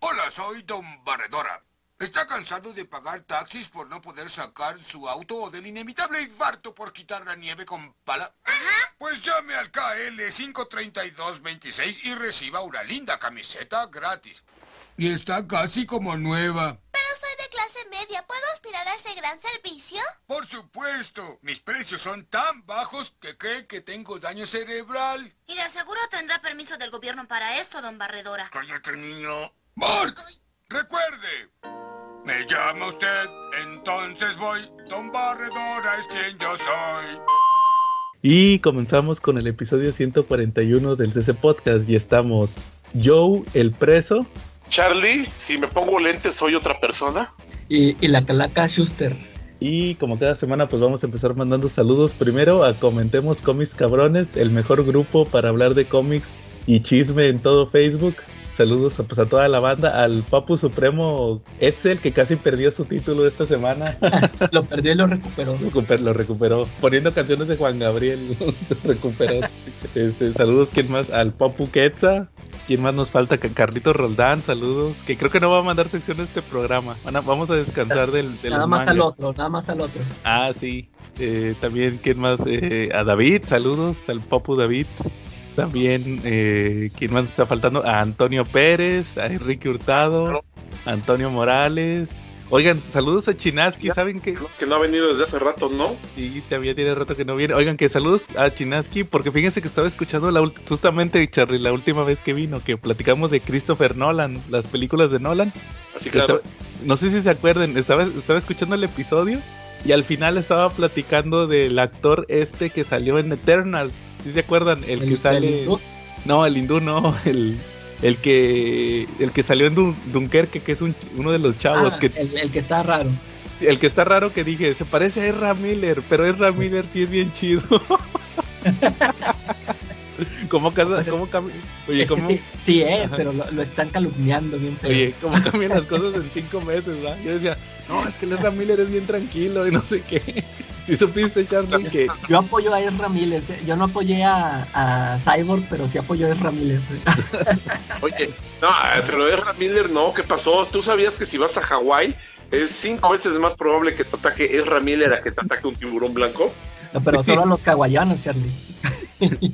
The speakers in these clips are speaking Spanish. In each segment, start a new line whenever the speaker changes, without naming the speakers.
Hola, soy Don Barredora. ¿Está cansado de pagar taxis por no poder sacar su auto o del inevitable infarto por quitar la nieve con pala?
Ajá.
Pues llame al KL 53226 y reciba una linda camiseta gratis. Y está casi como nueva.
Pero soy de clase media. ¿Puedo aspirar a ese gran servicio?
Por supuesto. Mis precios son tan bajos que cree que tengo daño cerebral.
Y de seguro tendrá permiso del gobierno para esto, don Barredora.
Cállate, niño. ¡Mark! Recuerde. Me llama usted, entonces voy. Don Barredora es quien yo soy.
Y comenzamos con el episodio 141 del CC Podcast y estamos Joe, el preso.
Charlie, si me pongo lentes soy otra persona.
Y, y la calaca Schuster.
Y como cada semana pues vamos a empezar mandando saludos primero a Comentemos Cómics Cabrones, el mejor grupo para hablar de cómics y chisme en todo Facebook. Saludos a, pues, a toda la banda, al Papu Supremo Etzel, que casi perdió su título esta semana.
lo perdió y lo recuperó.
Lo, recuper, lo recuperó. Poniendo canciones de Juan Gabriel, lo recuperó. este, saludos, ¿quién más? Al Papu Quetza. ¿Quién más nos falta? Carlitos Roldán, saludos. Que creo que no va a mandar sección este programa. Bueno, vamos a descansar del, del
Nada más
manga.
al otro, nada más al otro.
Ah, sí. Eh, también, ¿quién más? Eh, a David, saludos al Papu David. También, eh, ¿quién más está faltando? A Antonio Pérez, a Enrique Hurtado, a Antonio Morales. Oigan, saludos a Chinaski, ¿saben qué?
Que no ha venido desde hace rato, ¿no?
Sí, todavía tiene rato que no viene. Oigan, que saludos a Chinaski, porque fíjense que estaba escuchando la justamente, Charlie, la última vez que vino, que platicamos de Christopher Nolan, las películas de Nolan.
Así claro.
Estaba, no sé si se acuerdan, estaba, estaba escuchando el episodio y al final estaba platicando del actor este que salió en Eternals. ¿Sí se acuerdan? El,
¿El
que sale.
el hindú?
No, el hindú no, el, el que el que salió en Dun Dunkerque, que es un, uno de los chavos.
Ah,
que,
el, el, que está raro.
El que está raro que dije, se parece a Ezra Miller, pero Ezra Miller sí es bien chido. ¿Cómo, casa,
Pues es-
cómo cam- Oye,
es que
¿cómo,
sí, sí es,
Ajá.
pero lo, lo están calumniando bien
oye, ¿cómo cambian las cosas en cinco meses, ¿verdad? Yo decía, no, es que el Ezra Miller es bien tranquilo y no sé qué. ¿Y supiste, Charlie, que
Yo apoyo a Ezra Miller, ¿eh? yo no apoyé a, a Cyborg, pero sí apoyo a Ezra Miller.
Oye, no, eh, pero Ezra Miller no, ¿qué pasó? ¿Tú sabías que si vas a Hawái es cinco veces más probable que te ataque Ezra Miller a que te ataque un tiburón blanco?
Pero
Sí.
solo a los hawaianos, Charlie.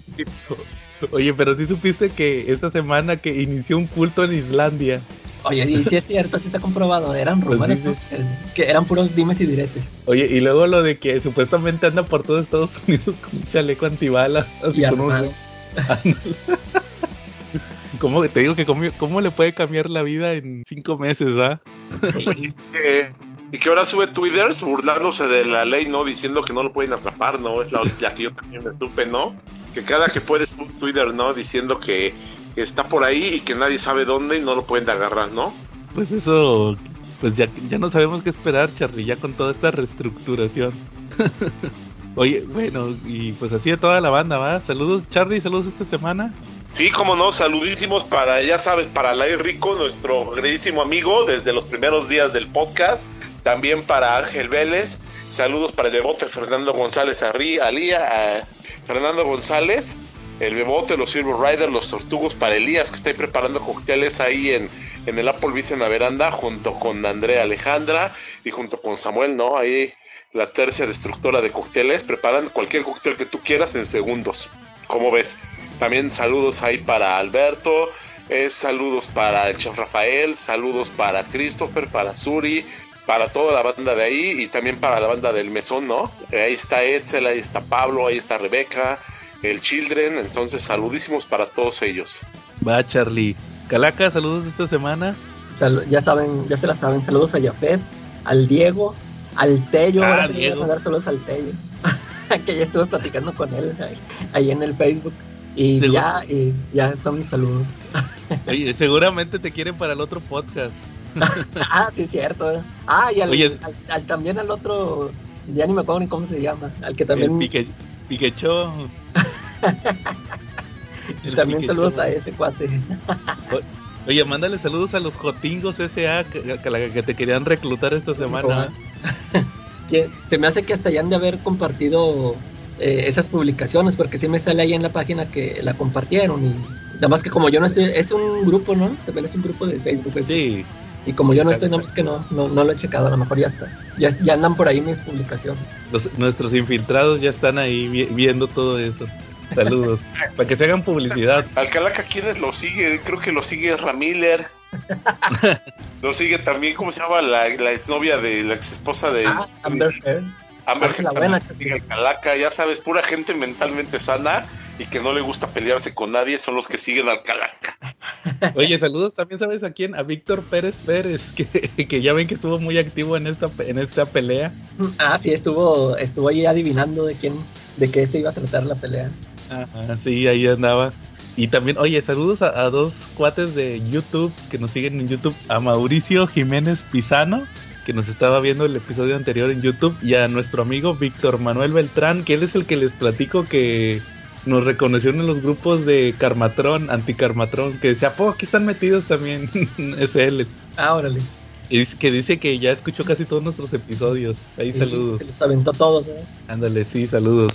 Oye, pero sí supiste que esta semana que inició un culto en Islandia.
Oye, y sí es cierto, sí está comprobado, eran
Pues
rumores,
dice.
¿no? Es- que eran puros dimes y diretes.
Oye, y luego lo de que supuestamente anda por todo Estados Unidos con un chaleco antibalas. así
Y
con un-
armado.
¿Cómo te digo que cómo, cómo le puede cambiar la vida en cinco meses, va?
Sí.
Y que ahora sube twitters burlándose de la ley, ¿no? Diciendo que no lo pueden atrapar, ¿no? Es la, la que yo también me supe, ¿no? Que cada que puede sube Twitter, ¿no? Diciendo que, que está por ahí y que nadie sabe dónde y no lo pueden agarrar, ¿no?
Pues eso, pues ya, ya no sabemos qué esperar, Charlie, ya con toda esta reestructuración. Oye, bueno, y pues así de toda la banda, ¿va? Saludos, Charlie, saludos esta semana.
Sí, como no, saludísimos para, ya sabes, para Lai Rico, nuestro queridísimo amigo desde los primeros días del podcast. También para Ángel Vélez. Saludos para el bebote Fernando González Arri, Alía, Fernando González, el bebote, los Silver Riders, los Tortugos para Elías, que está ahí preparando cócteles ahí en, en el Applebee's en la veranda, junto con Andrea Alejandra y junto con Samuel, ¿no? Ahí la tercia destructora de cócteles, preparan cualquier cóctel que tú quieras en segundos. ¿Cómo ves? También saludos ahí para Alberto, eh, saludos para el chef Rafael, saludos para Christopher, para Suri, para toda la banda de ahí y también para la banda del mesón, ¿no? Eh, ahí está Edsel, ahí está Pablo, ahí está Rebeca, el Children, entonces saludísimos para todos ellos.
Va, Charlie. Calaca, saludos esta semana.
Sal- ya saben, ya se la saben. Saludos a Jafet, al Diego, al Tello.
Ah,
ahora
Diego.
mandar saludos al Tello. que ya estuve platicando con él ahí, ahí en el Facebook. Y
Seguro.
ya, y ya son mis saludos.
Oye, seguramente te quieren para el otro podcast.
ah, sí, es cierto. eh. Ah, y al,
Oye.
al- al- también al otro, ya ni me acuerdo ni cómo se llama. Al que también,
El pique, piquechó. El
también saludos a ese cuate.
Oye, mándale saludos a los Jotingos S.A. que, que, te querían reclutar esta semana.
Que se me hace que hasta ya han de haber compartido eh, esas publicaciones, porque sí me sale ahí en la página que la compartieron y, Nada más que como yo no estoy, es un grupo, ¿no? También es un grupo de Facebook. eso.
Sí,
Y como yo no estoy, nada más que no, no, no lo he checado, a lo mejor ya está. Ya, ya andan por ahí mis publicaciones.
los- nuestros infiltrados ya están ahí vi- viendo todo eso. Saludos. Para que se hagan publicidad.
Al Calaca, ¿quiénes lo sigue? Creo que lo sigue Ramiller. lo sigue también, ¿cómo se llama? La, la exnovia de la ex esposa de
Ah, Amber Heard.
Amber
Ah, la
Heard Calaca, ya sabes, pura gente mentalmente sana y que no le gusta pelearse con nadie son los que siguen al Calaca.
Oye, saludos también, ¿sabes a quién? A Víctor Pérez Pérez, que, que ya ven que estuvo muy activo en esta, en esta pelea.
Ah, sí, estuvo, estuvo ahí adivinando de quién, de qué se iba a tratar la pelea.
Ajá, sí, ahí andaba. Y también, oye, saludos a, a dos cuates de YouTube que nos siguen en YouTube, a Mauricio Jiménez Pisano, que nos estaba viendo el episodio anterior en YouTube, y a nuestro amigo Víctor Manuel Beltrán, que él es el que les platico que nos reconoció en los grupos de Carmatrón, Anticarmatrón, que decía, po, aquí están metidos también, es él.
Ah, órale.
Y que dice que ya escuchó casi todos nuestros episodios. Ahí
Sí,
saludos.
Se los aventó todos, ¿eh?
Ándale, sí, saludos.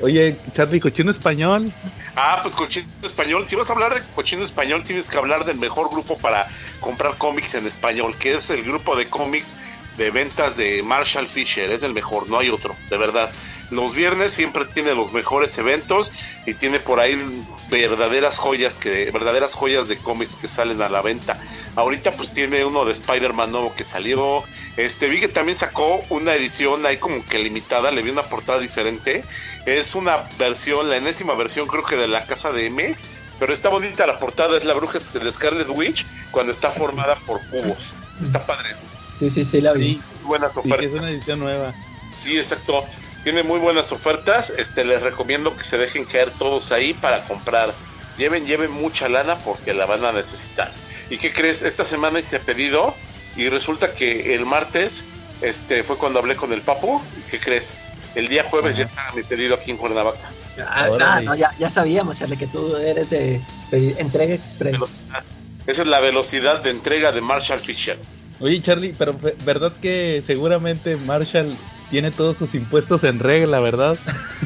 Oye, Charlie, cochino español.
Ah, pues cochino español. Si vas a hablar de cochino español, tienes que hablar del mejor grupo para comprar cómics en español, que es el grupo de cómics de ventas de Marshall Fisher. Es el mejor, no hay otro, de verdad. Los viernes siempre tiene los mejores eventos y tiene por ahí verdaderas joyas que verdaderas joyas de cómics que salen a la venta. Ahorita pues tiene uno de Spider-Man nuevo que salió. Este vi que también sacó una edición ahí como que limitada, le vi una portada diferente. Es una versión, la enésima versión creo que de la casa de M, pero está bonita la portada, es la bruja de Scarlet Witch cuando está formada por cubos. Está padre.
Sí, sí, sí, la vi.
Sí,
Buenas
sí, es una edición nueva.
Sí, exacto. Tiene muy buenas ofertas. Este, les recomiendo que se dejen caer todos ahí para comprar. Lleven, lleven mucha lana porque la van a necesitar. ¿Y qué crees? Esta semana hice pedido y resulta que el martes, este, fue cuando hablé con el papu. ¿Qué crees? El día jueves ya estaba mi pedido aquí en Cuernavaca.
Ah, ah, no, ya, ya sabíamos, Charlie, que tú eres de, de entrega express.
Velocidad. Esa es la velocidad de entrega de Marshall Fisher.
Oye, Charlie, pero verdad que seguramente Marshall tiene todos sus impuestos en regla, ¿verdad?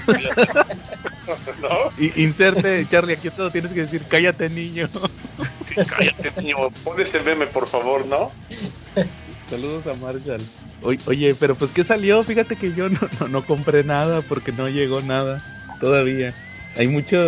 ¿No?
Y, inserte, Charlie, aquí todo tienes que decir, cállate, niño.
Cállate, niño. Pon ese meme, por favor, ¿no?
Saludos a Marshall. Oye, pero pues ¿qué salió? Fíjate que yo no, no, no compré nada porque no llegó nada todavía. Hay mucho...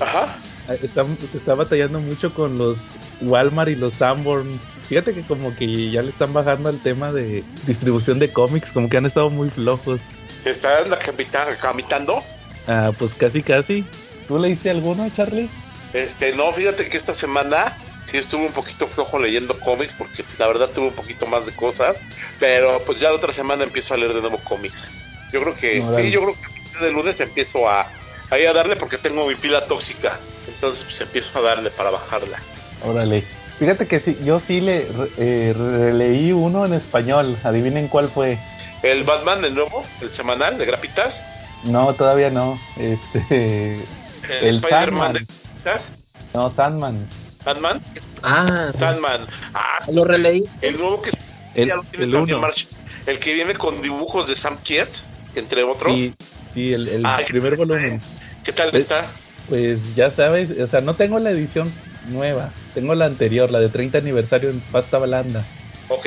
Ajá.
Está, se está batallando mucho con los Walmart y los Sanborn. Fíjate que como que ya le están bajando al tema de distribución de cómics, como que han estado muy flojos.
Se está capita- camitando.
Ah, pues casi casi. ¿Tú leíste alguno, Charlie?
Este, no, fíjate que esta semana sí estuve un poquito flojo leyendo cómics porque la verdad tuve un poquito más de cosas, pero pues ya la otra semana empiezo a leer de nuevo cómics. Yo creo que sí, yo creo que a de lunes empiezo a ahí a darle porque tengo mi pila tóxica. Entonces pues empiezo a darle para bajarla.
Órale. Fíjate que sí, yo sí le eh, releí uno en español. Adivinen cuál fue.
El Batman, el nuevo, el semanal de Grapitas.
No, todavía no. Este.
El,
El
Spider-Man de. Grapitas.
No, Sandman.
Sandman.
Ah,
Sandman. Ah,
lo releí.
el nuevo que
El,
ya lo tiene
el uno.
March- El que viene con dibujos de Sam Kiet, entre otros.
Sí, sí, el, el
Ah, ¿qué
primer volumen.
eh? ¿Qué tal
Pues-
está?
Pues ya sabes, o sea, no tengo la edición nueva. Tengo la anterior, la de 30 aniversario en pasta blanda.
Ok.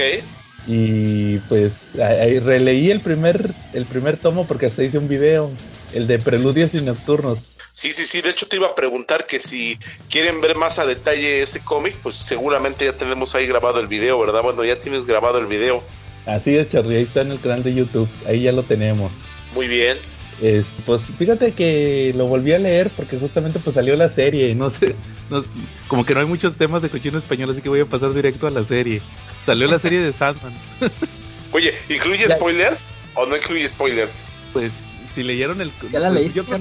Y pues ahí releí el primer, el primer tomo porque hasta hice un video. El de Preludios y Nocturnos.
Sí, sí, sí. De hecho, te iba a preguntar que si quieren ver más a detalle ese cómic, pues seguramente ya tenemos ahí grabado el video, ¿verdad? Bueno, ya tienes grabado el video.
Así es, Charlie, ahí está en el canal de YouTube. Ahí ya lo tenemos.
Muy bien.
Es- pues fíjate que lo volví a leer porque justamente pues salió la serie y no sé, no- como que no hay muchos temas de cochino español, así que voy a pasar directo a la serie. Salió la serie de Sandman.
Oye, ¿incluye
Ya-
spoilers o no incluye spoilers?
Pues si leyeron el...
¿Ya la
pues,
leíste,
yo?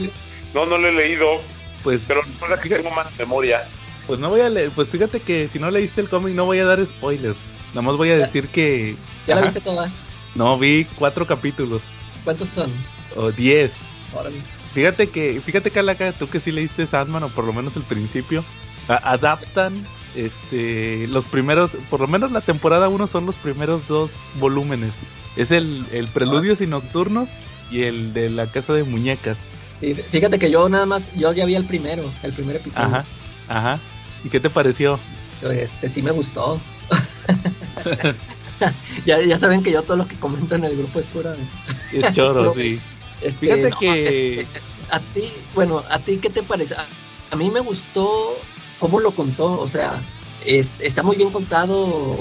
No, no lo he leído,
pues,
pero recuerda que tengo mala memoria.
pues no voy a leer, pues fíjate que si no leíste el cómic no voy a dar spoilers. Nada más voy a
Ya-
decir que...
¿Ya la
Ajá.
viste toda?
No, vi cuatro capítulos.
¿Cuántos son?
O diez.
Órale.
Fíjate que, fíjate Calaca, tú que sí leíste Sandman o por lo menos el principio, adaptan este los primeros, por lo menos la temporada 1 son los primeros dos volúmenes. Es el, el Preludios y Nocturnos y el de la Casa de Muñecas.
Sí, fíjate que yo nada más, yo ya vi el primero, el primer episodio.
Ajá. Ajá. ¿Y qué te pareció?
Este sí me gustó. ya, ya saben que yo todo lo que comento en el grupo es pura.
Es choro, sí. Fíjate
no,
que-
este, a ti, bueno, a ti qué te parece? A, a mí me gustó cómo lo contó, o sea, es- está muy bien contado.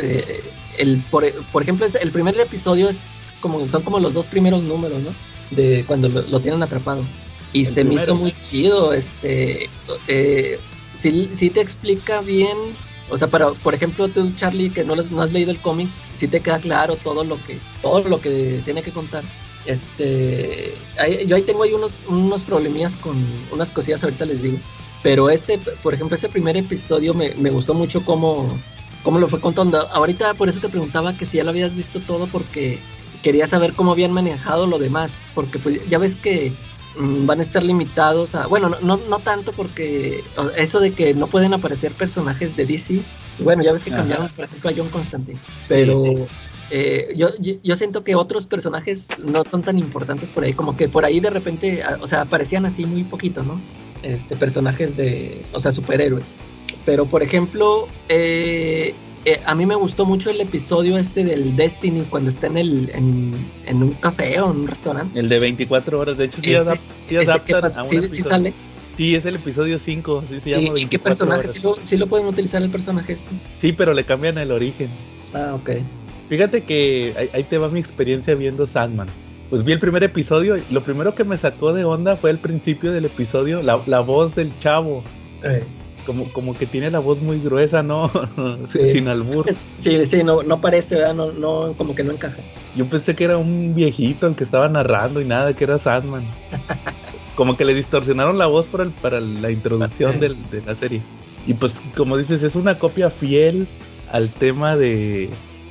eh, el, por, por ejemplo, es- el primer episodio es como son como los dos primeros números, ¿no? De cuando lo, lo tienen atrapado. Y
El
se me hizo muy chido, este, eh, sí, sí te explica bien, o sea, para, por ejemplo, tú, Charlie, que no, no has leído el cómic, sí te queda claro todo lo que, todo lo que tiene que contar. Este, ahí- yo ahí tengo ahí unos, unos problemillas con unas cosillas, ahorita les digo. Pero ese, por ejemplo, ese primer episodio me, me gustó mucho cómo, cómo lo fue contando. Ahorita por eso te preguntaba que si ya lo habías visto todo porque quería saber cómo habían manejado lo demás. Porque pues ya ves que mm, van a estar limitados a... Bueno, no, no, no tanto porque eso de que no pueden aparecer personajes de DC. Bueno, ya ves que
Ajá.
cambiaron, por ejemplo, a John Constantine. Pero...
Sí,
eh, yo, yo, siento que otros personajes no son tan importantes por ahí, como que por ahí de repente, o sea, aparecían así muy poquito, ¿no? Este, personajes de, o sea, superhéroes. Pero, por ejemplo, eh, eh, a mí me gustó mucho el episodio este del Destiny cuando está en, el, en, en un café o en un restaurante.
El de 24 horas, de hecho, sí,
Ese-
sí
¿Sí, sale?
Sí, es el episodio 5, sí se llama
¿Y, qué
24
personaje? ¿Sí lo, sí lo pueden utilizar el personaje este?
Sí, pero le cambian el origen.
Ah, ok.
Fíjate que ahí, ahí te va mi experiencia viendo Sandman. Pues vi el primer episodio y lo primero que me sacó de onda fue el principio del episodio, la, la voz del chavo.
Eh,
Como, como que tiene la voz muy gruesa, ¿no?
Sí.
Sin albur.
Sí, sí, no, no parece, ¿verdad? No, no, como que no encaja.
Yo pensé que era un viejito el que estaba narrando y nada, que era Sandman. Como que le distorsionaron la voz para, el- para la introducción del- de la serie. Y pues, como dices, es una copia fiel al tema de,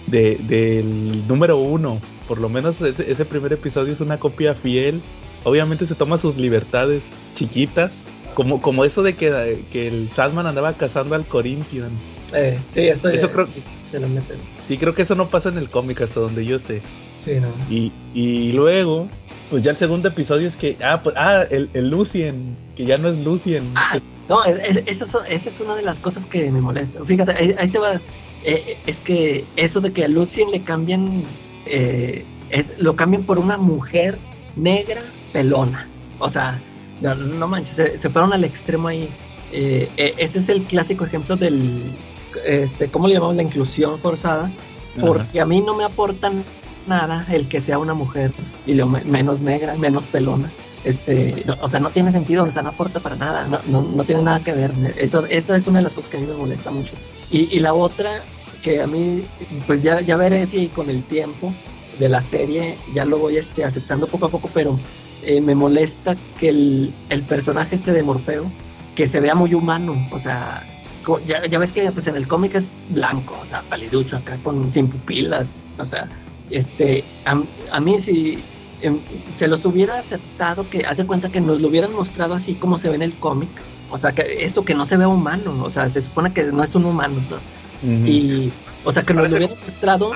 de- del número uno. Por lo menos ese, ese primer episodio es una copia fiel. Obviamente se toma sus libertades chiquitas. Como, como eso de que, que el Sandman andaba cazando al Corinthian.
Eh, sí, eso,
Eso
ya-
creo,
se lo meten.
sí, creo que eso no pasa en el cómic hasta donde yo sé.
Sí, no.
Y, y luego, pues ya el segundo episodio es que, ah, pues, ah, el, el Lucien, que ya no es Lucien.
Ah,
es-
no, es- es- eso son- esa es una de las cosas que me molesta. Fíjate, ahí, ahí te va. Eh, es que eso de que a Lucien le cambian, eh, es, lo cambian por una mujer negra pelona. O sea, no, no manches, se, se fueron al extremo ahí. Eh, eh, ese es el clásico ejemplo del, este, ¿cómo le llamamos? La inclusión forzada. Porque a mí no me aportan nada el que sea una mujer y lo me- menos negra, menos pelona. Este, no, o sea, no tiene sentido, o sea, no aporta para nada, no, no, no tiene nada que ver. Eso, eso es una de las cosas que a mí me molesta mucho. Y, y la otra, que a mí, pues ya, ya veré si con el tiempo de la serie ya lo voy este, aceptando poco a poco, pero eh, me molesta que el, el personaje este de Morfeo, que se vea muy humano, o sea, ya, ya ves que pues en el cómic es blanco, o sea, paliducho acá con sin pupilas, o sea, este, a, a mí si em, se los hubiera aceptado que hace cuenta que nos lo hubieran mostrado así como se ve en el cómic, o sea, que eso que no se vea humano, o sea, se supone que no es un humano. Y, o sea, que nos lo hubieran mostrado,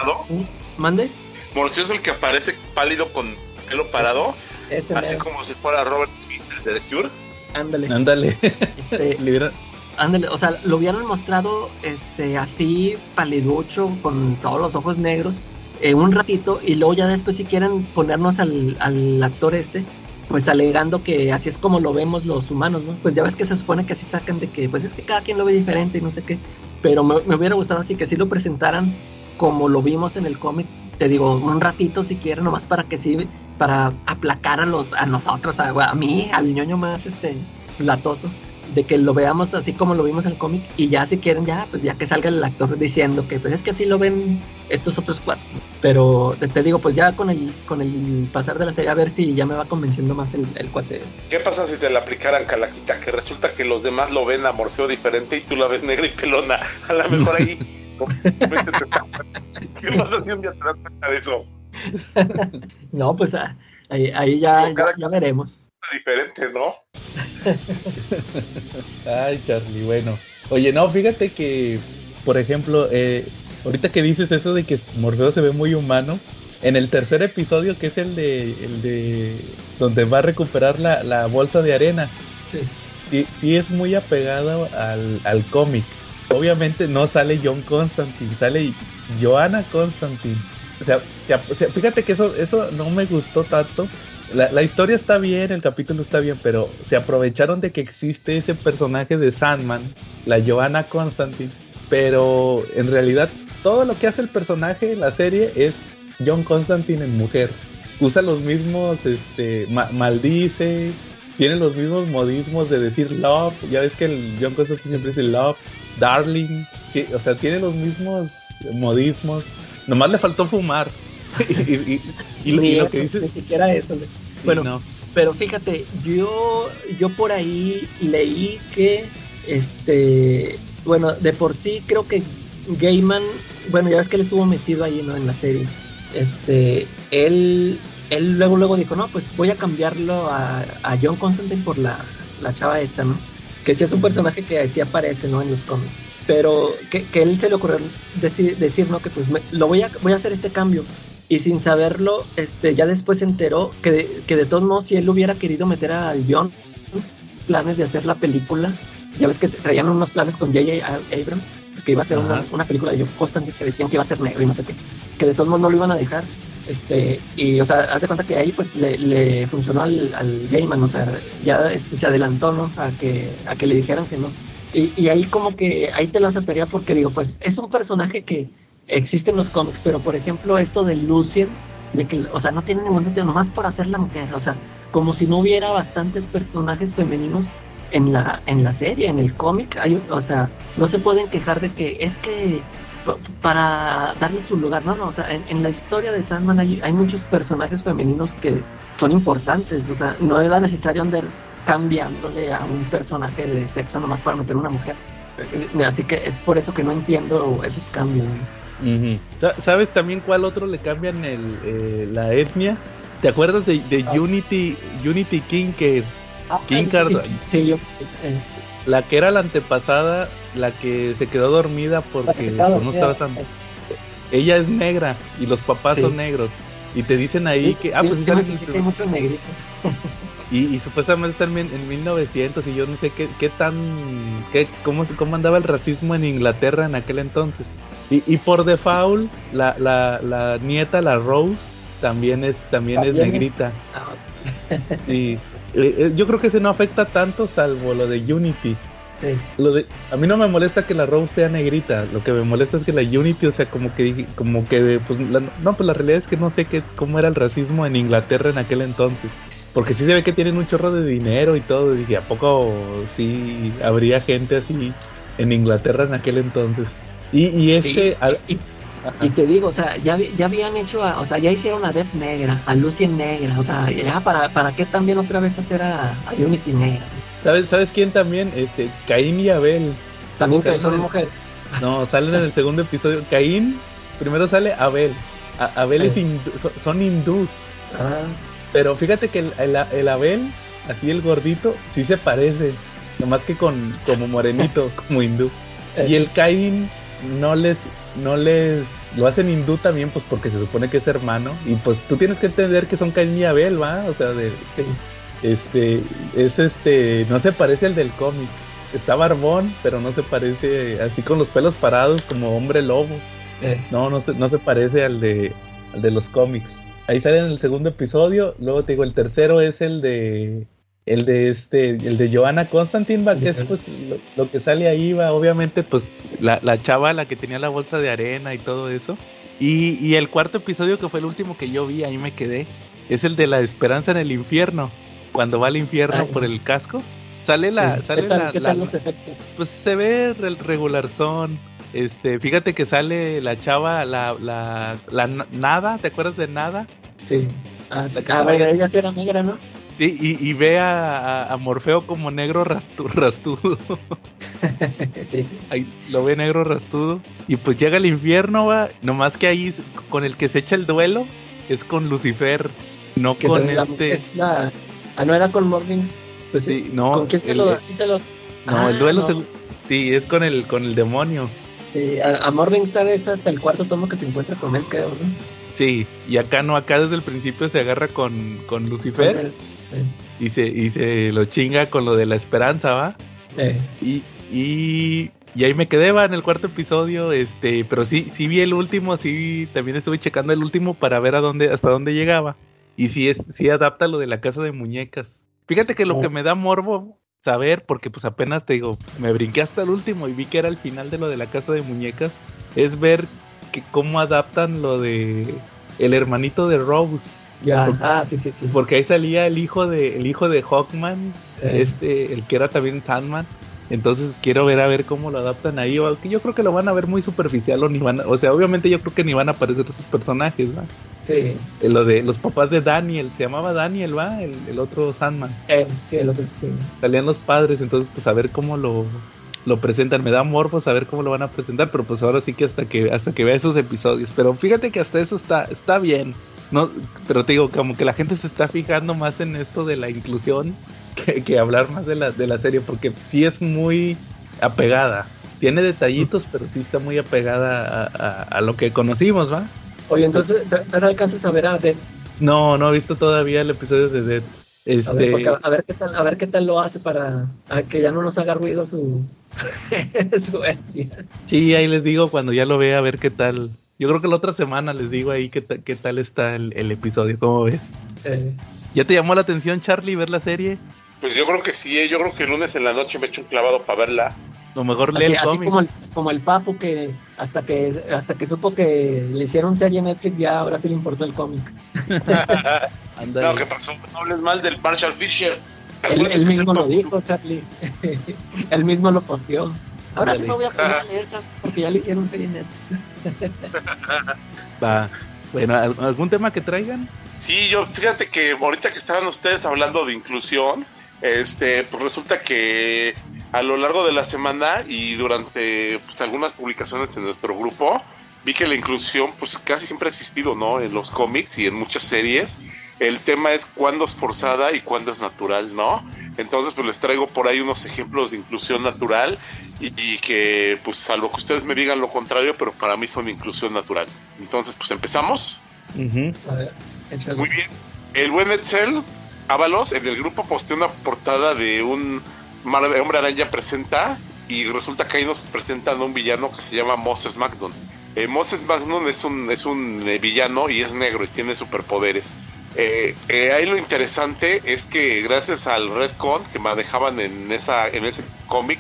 mande,
Morcio es el que aparece pálido con pelo parado,
ese
así
mero,
como si fuera Robert Smith de The Cure.
ándale,
Ándale.
este, Ándale, o sea, lo hubieran mostrado este así paliducho con todos los ojos negros eh, un ratito y luego ya después si quieren ponernos al, al actor este pues alegando que así es como lo vemos los humanos, ¿no? Pues ya ves que se supone que así sacan de que pues es que cada quien lo ve diferente y no sé qué, pero me, me hubiera gustado así que sí lo presentaran como lo vimos en el cómic, te digo, un ratito si quieren, nomás para que sí, para aplacar a los, a nosotros, a, a mí, al ñoño más este latoso de que lo veamos así como lo vimos en el cómic y ya si quieren ya pues ya que salga el actor diciendo que pues es que así lo ven estos otros cuatro pero te, te digo pues ya con el con el pasar de la serie a ver si ya me va convenciendo más el, el cuate este.
¿Qué pasa si te la aplicaran calaquita? Que resulta que los demás lo ven a Morfeo diferente y tú la ves negra y pelona. A lo mejor ahí. ¿Qué pasa si un día te das cuenta de eso?
no pues ah, ahí, ahí ya, ya veremos
Diferente, ¿no?
Ay, Charlie, bueno. Oye, no, fíjate que, por ejemplo, eh, ahorita que dices eso de que Morfeo se ve muy humano, en el tercer episodio, que es el de, el de donde va a recuperar la, la bolsa de arena,
sí
sí, sí es muy apegado al, al cómic. Obviamente no sale John Constantine, sale Joanna Constantine. O sea, o sea, fíjate que eso, eso no me gustó tanto. La, la, historia está bien, el capítulo está bien, pero se aprovecharon de que existe ese personaje de Sandman, la Joanna Constantine, pero en realidad todo lo que hace el personaje en la serie es John Constantine en mujer. Usa los mismos, este, ma maldice, tiene los mismos modismos de decir love. Ya ves que el John Constantine siempre dice love, darling. Sí, o sea, tiene los mismos modismos. Nomás le faltó fumar. y, y, lo,
ni,
lo
eso,
que dices.
ni siquiera eso. Bueno,
no.
pero fíjate, yo, yo por ahí leí que, este, bueno, de por sí creo que Gaiman, bueno, ya ves que él estuvo metido ahí, ¿no? En la serie. Este, él, él luego, luego dijo, no, pues voy a cambiarlo a, a John Constantine por la, la chava esta, ¿no? Que sí es un personaje que sí aparece, ¿no? En los cómics. Pero que, que él se le ocurrió decir, decir ¿no? Que pues me, lo voy a, voy a hacer este cambio. Y sin saberlo, este, ya después se enteró que de, que de todos modos, si él hubiera querido meter al John planes de hacer la película, ya ves que traían unos planes con J.J. Abrams, que iba a ser una, una, película de John Constantine que decían que iba a ser negro y no sé qué, que de todos modos no lo iban a dejar. Este, y, o sea, haz de cuenta que ahí pues le, le funcionó al, al Gaiman, o sea, ya este, se adelantó, ¿no? A que, a que le dijeran que no. Y, y, ahí como que, ahí te lo aceptaría porque digo, pues es un personaje que existe en los cómics, pero por ejemplo esto de Lucien, de que, o sea, no tiene ningún sentido, nomás por hacer la mujer, o sea, como si no hubiera bastantes personajes femeninos en la, en la serie, en el cómic, hay, o sea, no se pueden quejar de que es que para darle su lugar, no, no, o sea, en, la historia de Sandman hay, hay, muchos personajes femeninos que son importantes, o sea, no era necesario andar cambiándole a un personaje de sexo nomás para meter una mujer. Así que es por eso que no entiendo esos cambios.
Uh -huh. ¿Sabes también cuál otro le cambian el, eh, la etnia? ¿Te acuerdas de, de ah. Unity Unity King que
ah,
King
sí, yo,
eh. la que era la antepasada, la que se quedó dormida porque
quedó,
no estaba tan... ella es negra y los papás
sí.
son negros y te dicen ahí
sí,
que ah pues
sí, hay muchos negritos
y, y, supuestamente en, en 1900 y yo no sé qué, qué tan qué, cómo, cómo andaba el racismo en Inglaterra en aquel entonces y, y por default la, la, la, nieta la Rose también es también, ¿También es negrita
es...
y eh, yo creo que ese no afecta tanto salvo lo de Unity
sí.
lo de, a mí no me molesta que la Rose sea negrita lo que me molesta es que la Unity o sea como que como que pues la, no pues la realidad es que no sé qué cómo era el racismo en Inglaterra en aquel entonces porque sí se ve que tienen un chorro de dinero y todo. Y dije, ¿a poco sí habría gente así en Inglaterra en aquel entonces? Y, y este.
Sí, y, y, te digo, o sea, ya, ya habían hecho, a, o sea, ya hicieron a Death negra, a Lucy negra, o sea, ya para, para qué también otra vez hacer a, a Unity negra.
¿Sabes, ¿Sabes quién también? Este, Caín y Abel.
También que son mujeres.
No, salen en el segundo episodio. Caín, primero sale Abel. A, Abel es hindú, son hindús.
Ah.
Pero fíjate que el, el, el, Abel, así el gordito, sí se parece. Nomás que con como morenito, como hindú. Y el Cain no les, no les, lo hacen hindú también, pues porque se supone que es hermano. Y pues tú tienes que entender que son Cain y Abel, ¿va? O sea, de,
sí.
este, es este, no se parece al del cómic. Está barbón, pero no se parece así con los pelos parados como hombre lobo.
Eh.
No, no se, no se parece al de, al de los cómics ahí sale en el segundo episodio. Luego te digo, el tercero es el de el de este, el de Johanna Constantine, es pues lo, lo, que sale ahí va, obviamente, pues la, la, chava la que tenía la bolsa de arena y todo eso. Y, y, el cuarto episodio, que fue el último que yo vi, ahí me quedé, es el de la esperanza en el infierno. Cuando va al infierno Ay. por el casco, sale la,
sí.
sale
¿Qué tal,
la,
¿qué
la,
tal los efectos?
pues se ve regular son. Este, fíjate que sale la chava, la, la, la nada, ¿te acuerdas de nada?
Sí. Ah, sí. Ah, bueno, ella sí era negra, ¿no?
Sí, y, y ve a, Morfeo como negro rastu, rastudo.
sí.
Ahí lo ve negro rastudo. Y pues llega al infierno, va. Nomás que ahí con el que se echa el duelo es con Lucifer, no
que
con
la,
este.
Es la, ah, no era con Mornings. Pues sí,
no.
¿Con quién se el, lo da? Sí se lo.
No,
ah,
el duelo
no.
se, sí, es con el, con el demonio.
Sí, a, a Morningstar es hasta el cuarto tomo que se encuentra con él, creo, ¿no?
Sí, y acá no, acá desde el principio se agarra con, con Lucifer. Y se, y se lo chinga con lo de la esperanza, ¿va? Y, y, y ahí me quedé, va, en el cuarto episodio, este, pero sí, sí vi el último, sí, también estuve checando el último para ver a dónde, hasta dónde llegaba. Y sí, es, sí adapta lo de la casa de muñecas. Fíjate que lo
Oh.
que me da morbo saber, porque pues apenas te digo, me brinqué hasta el último y vi que era el final de lo de la casa de muñecas, es ver que cómo adaptan lo de el hermanito de Rose.
Ya, ah, sí, sí, sí.
Porque ahí salía el hijo de, el hijo de Hawkman,
Eh,
este, el que era también Sandman. Entonces quiero ver a ver cómo lo adaptan ahí. O que yo creo que lo van a ver muy superficial o ni van, a- o sea, obviamente yo creo que ni van a aparecer esos personajes, ¿va?
sí,
Eh, Lo de los papás de Daniel, se llamaba Daniel, ¿va? El, el otro Sandman.
eh, sí, el otro sí.
Salían los padres, entonces pues a ver cómo lo, lo presentan. Me da morbo saber cómo lo van a presentar, pero pues ahora sí que hasta que hasta que vea esos episodios. Pero fíjate que hasta eso está está bien. No, pero te digo, como que la gente se está fijando más en esto de la inclusión que, que hablar más de la, de la serie, porque sí es muy apegada. Tiene detallitos, pero sí está muy apegada a, a- a lo que conocimos, ¿va?
Oye, entonces, ¿te- te no alcanzas a ver a Dead?
No, no he visto todavía el episodio de Dead.
A ver,
Este,
porque a- ver qué tal, a ver qué tal lo hace para a que ya no nos haga ruido su su.
Sí, ahí les digo cuando ya lo vea a ver qué tal. Yo creo que la otra semana les digo ahí qué, qué tal está el, el episodio, ¿cómo ves?
Eh,
¿Ya te llamó la atención, Charlie, ver la serie?
Pues yo creo que sí, ¿eh? yo creo que el lunes en la noche me echo un clavado para verla.
O mejor lee
así,
el
así como el, como el papu que hasta que hasta que supo que le hicieron serie en Netflix ya ahora sí le importó el cómic.
No. ¿qué pasó? No hables mal del Marshall Fisher. ¿Te
Él,
que
mismo lo dijo, Charlie. él mismo lo posteó. Ahora sí me voy a poner a leer ¿sabes? porque ya le hicieron serie Netflix.
Va. Bueno, ¿al- ¿algún tema que traigan?
Sí, yo fíjate que ahorita que estaban ustedes hablando de inclusión, este, pues resulta que a lo largo de la semana y durante pues, algunas publicaciones en nuestro grupo, vi que la inclusión pues casi siempre ha existido, ¿no? En los cómics y en muchas series. El tema es cuándo es forzada y cuándo es natural, ¿no? Entonces pues les traigo por ahí unos ejemplos de inclusión natural y, y que pues salvo que ustedes me digan lo contrario, pero para mí son inclusión natural. Entonces pues empezamos.
Ujú.
A ver.
Muy bien. El buen Edsel Ábalos en el grupo posteó una portada de un hombre araña presenta y resulta que ahí nos presentan a un villano que se llama Moses Magnum. Eh, Moses Magnum es un, es un eh, villano y es negro y tiene superpoderes. Eh, eh, ahí lo interesante es que gracias al Redcon que manejaban en esa en ese cómic,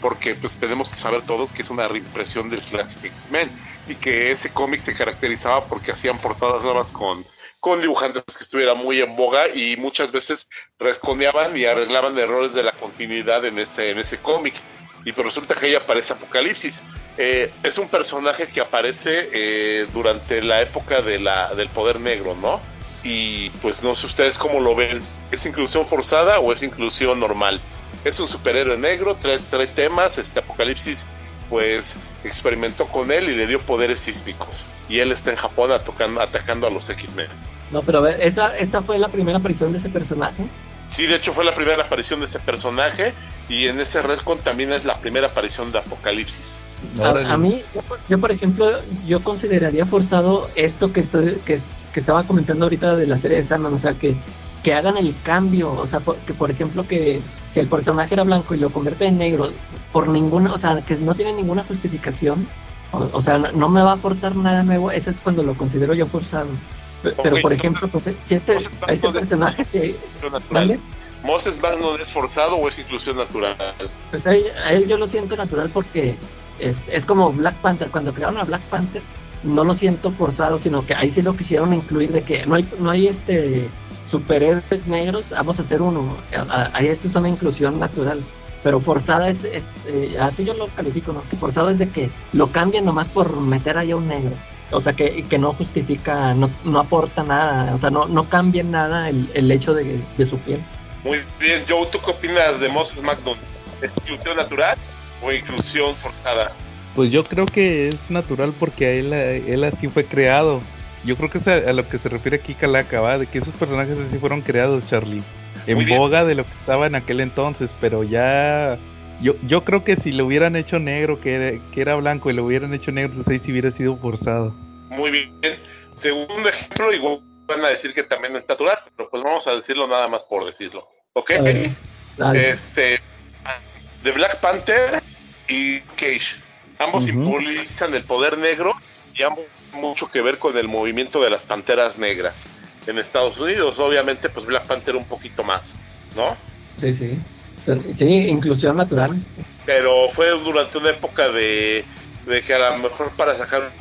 porque pues tenemos que saber todos que es una reimpresión del Classic X-Men y que ese cómic se caracterizaba porque hacían portadas nuevas con, con dibujantes que estuvieran muy en boga y muchas veces rescondeaban y arreglaban errores de la continuidad en ese, en ese cómic. Y pues resulta que ahí aparece Apocalipsis. Eh, es un personaje que aparece eh, durante la época de la, del poder negro, ¿no? Y pues no sé ustedes cómo lo ven. ¿Es inclusión forzada o es inclusión normal? Es un superhéroe negro, trae, trae temas, este Apocalipsis pues experimentó con él y le dio poderes sísmicos. Y él está en Japón atacando, atacando a los X-Men.
No, pero a ver, esa, esa fue la primera aparición de ese personaje.
Sí, de hecho fue la primera aparición de ese personaje y en ese Redcon también es la primera aparición de Apocalipsis.
A, a mí, yo, por- yo, por ejemplo, yo consideraría forzado esto que estoy que, que estaba comentando ahorita de la serie de Sandman, o sea, que, que hagan el cambio, o sea, por- que por ejemplo que si el personaje era blanco y lo convierte en negro, por ninguna, o sea, que no tiene ninguna justificación, o, o sea, no, no me va a aportar nada nuevo, ese es cuando lo considero yo forzado. Pe- Pero,
Ok,
por
entonces,
ejemplo, pues, si este, este personaje,
natural.
¿vale?
¿Moses Magnum es forzado o es inclusión natural?
Pues a él, a él yo lo siento natural porque es, es como Black Panther. Cuando crearon a Black Panther, no lo siento forzado, sino que ahí sí lo quisieron incluir de que no hay, no hay este superhéroes negros, vamos a hacer uno. Ahí eso es una inclusión natural. Pero forzada es, es, eh, así yo lo califico, ¿no? Que forzado es de que lo cambian nomás por meter ahí a un negro. O sea, que, que no justifica, no, no aporta nada, o sea, no, no cambia nada el, el hecho de, de su piel.
Muy bien, Joe, ¿tú qué opinas de Moses Magnum? ¿Es inclusión natural o inclusión forzada?
Pues yo creo que es natural porque a él, a él así fue creado. Yo creo que es a, a lo que se refiere aquí Calaca, ¿va? De que esos personajes así fueron creados, Charlie. En boga de lo que estaba en aquel entonces, pero ya... Yo, yo creo que si lo hubieran hecho negro, que era, que era blanco, y lo hubieran hecho negro, entonces ahí sí hubiera sido forzado.
Muy bien. Segundo ejemplo, igual van a decir que también es natural, pero pues vamos a decirlo nada más por decirlo. ¿Ok?
Dale.
Este, de Black Panther y Cage. Ambos simbolizan el poder negro y ambos mucho que ver con el movimiento de las panteras negras en Estados Unidos. Obviamente, pues Black Panther un poquito más, ¿no?
Sí, sí. Sí, inclusión natural.
Pero fue durante una época de, de que a lo mejor para sacar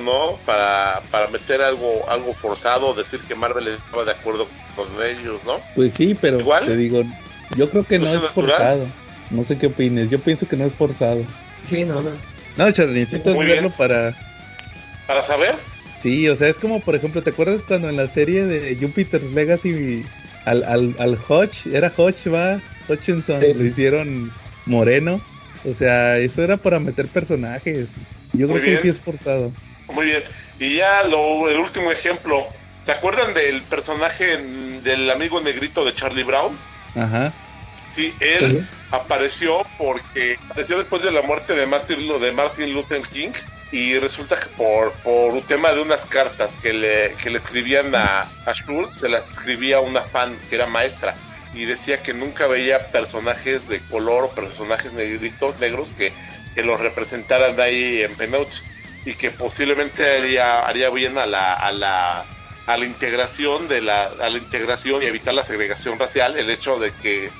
no, para, para meter algo, algo forzado, decir que Marvel estaba de acuerdo con ellos, ¿no?
Pues sí, pero
¿Igual?
te digo, yo creo que no
Pues
es
es natural.
forzado. No sé qué opines, yo pienso que no es forzado.
Sí, no, no.
No, Charlie, necesitas
Muy
verlo
bien.
para...
Para saber,
Sí, o sea, es como, por ejemplo, ¿te acuerdas cuando en la serie de Jupiter's Legacy al, al, al Hodge, era Hodge, va, Hutchinson,
Sí.
lo hicieron moreno? O sea, eso era para meter personajes. Yo
Muy
creo que sí es forzado.
Muy bien. Y ya lo, el último ejemplo. ¿Se acuerdan del personaje del amigo negrito de Charlie Brown?
Ajá.
Sí, él
Sí.
apareció porque apareció después de la muerte de Martin, de Martin Luther King y resulta que por, por un tema de unas cartas que le, que le escribían a, a Schultz, se las escribía una fan que era maestra y decía que nunca veía personajes de color o personajes negritos, negros que, que los representaran ahí en Penuch y que posiblemente haría, haría bien a la, a la a la integración de la a la integración y evitar la segregación racial el hecho de que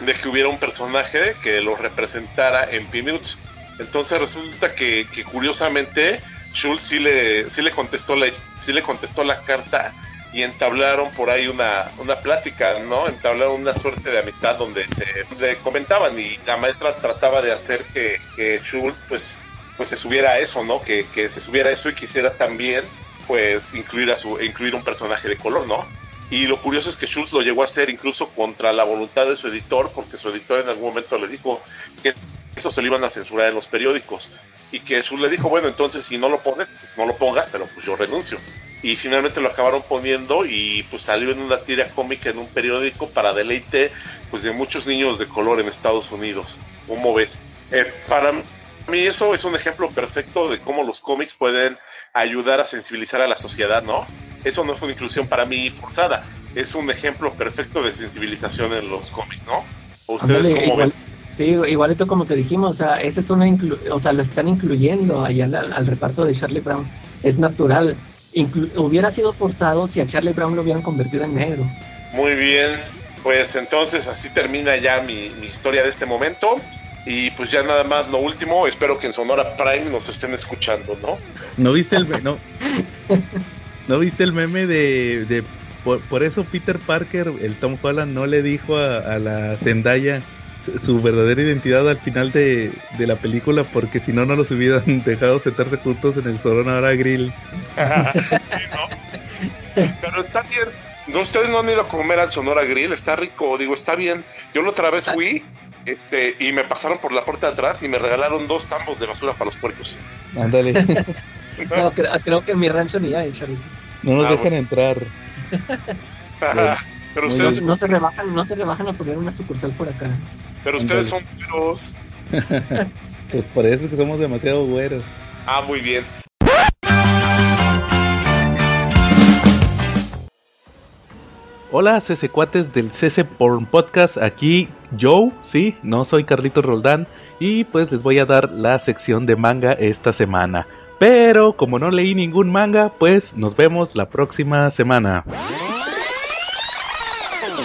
de que hubiera un personaje que lo representara en Peanuts. Entonces resulta que, curiosamente Schultz sí le, sí le contestó la sí le contestó la carta y entablaron por ahí una, una plática, ¿no? Entablaron una suerte de amistad donde se donde comentaban y la maestra trataba de hacer que, que Schultz pues, pues se subiera a eso, ¿no? Que, que se subiera a eso y quisiera también pues incluir a su incluir un personaje de color, ¿no? Y lo curioso es que Schultz lo llegó a hacer incluso contra la voluntad de su editor, porque su editor en algún momento le dijo que eso se lo iban a censurar en los periódicos. Y que Schultz le dijo, bueno, entonces si no lo pones, pues no lo pongas, pero pues yo renuncio. Y finalmente lo acabaron poniendo y pues salió en una tira cómica en un periódico para deleite pues de muchos niños de color en Estados Unidos. ¿Cómo ves? Eh, para mí eso es un ejemplo perfecto de cómo los cómics pueden ayudar a sensibilizar a la sociedad, ¿no? Eso no fue una inclusión para mí forzada, es un ejemplo perfecto de sensibilización en los cómics, ¿no? ¿O ustedes cómo
igual-
ven?
Sí, igualito como te dijimos, o sea, ese es una inclu- o sea, lo están incluyendo allá al, al reparto de Charlie Brown. Es natural. Inclu- hubiera sido forzado si a Charlie Brown lo hubieran convertido en negro.
Muy bien, pues entonces así termina ya mi, mi historia de este momento. Y pues ya nada más lo último, espero que en Sonora Prime nos estén escuchando, ¿no?
¿No viste el, me- no, ¿no viste el meme de, de por, por eso Peter Parker, el Tom Holland, no le dijo a, a la Zendaya su, su verdadera identidad al final de, de la película porque si no no los hubieran dejado sentarse juntos en el Sonora Grill.
Sí, ¿no? Pero está bien. No, ustedes no han ido a comer al Sonora Grill, está rico, digo, está bien. Yo la otra vez fui este, y me pasaron por la puerta de atrás y me regalaron dos tambos de basura para los puercos.
Ándale,
No, creo, creo que en mi rancho ni hay, Charlie.
no nos
Ah,
dejan
bueno.
entrar.
pero
Muy
ustedes,
No, no se rebajan, no se rebajan a poner una sucursal por acá.
pero ustedes son güeros.
Pues por eso es que somos demasiado güeros.
Ah, muy bien.
Hola, CC Cuates del CC Porn Podcast. Aquí Joe, sí, no soy Carlito Roldán. Y pues les voy a dar la sección de manga esta semana. Pero como no leí ningún manga, pues nos vemos la próxima semana.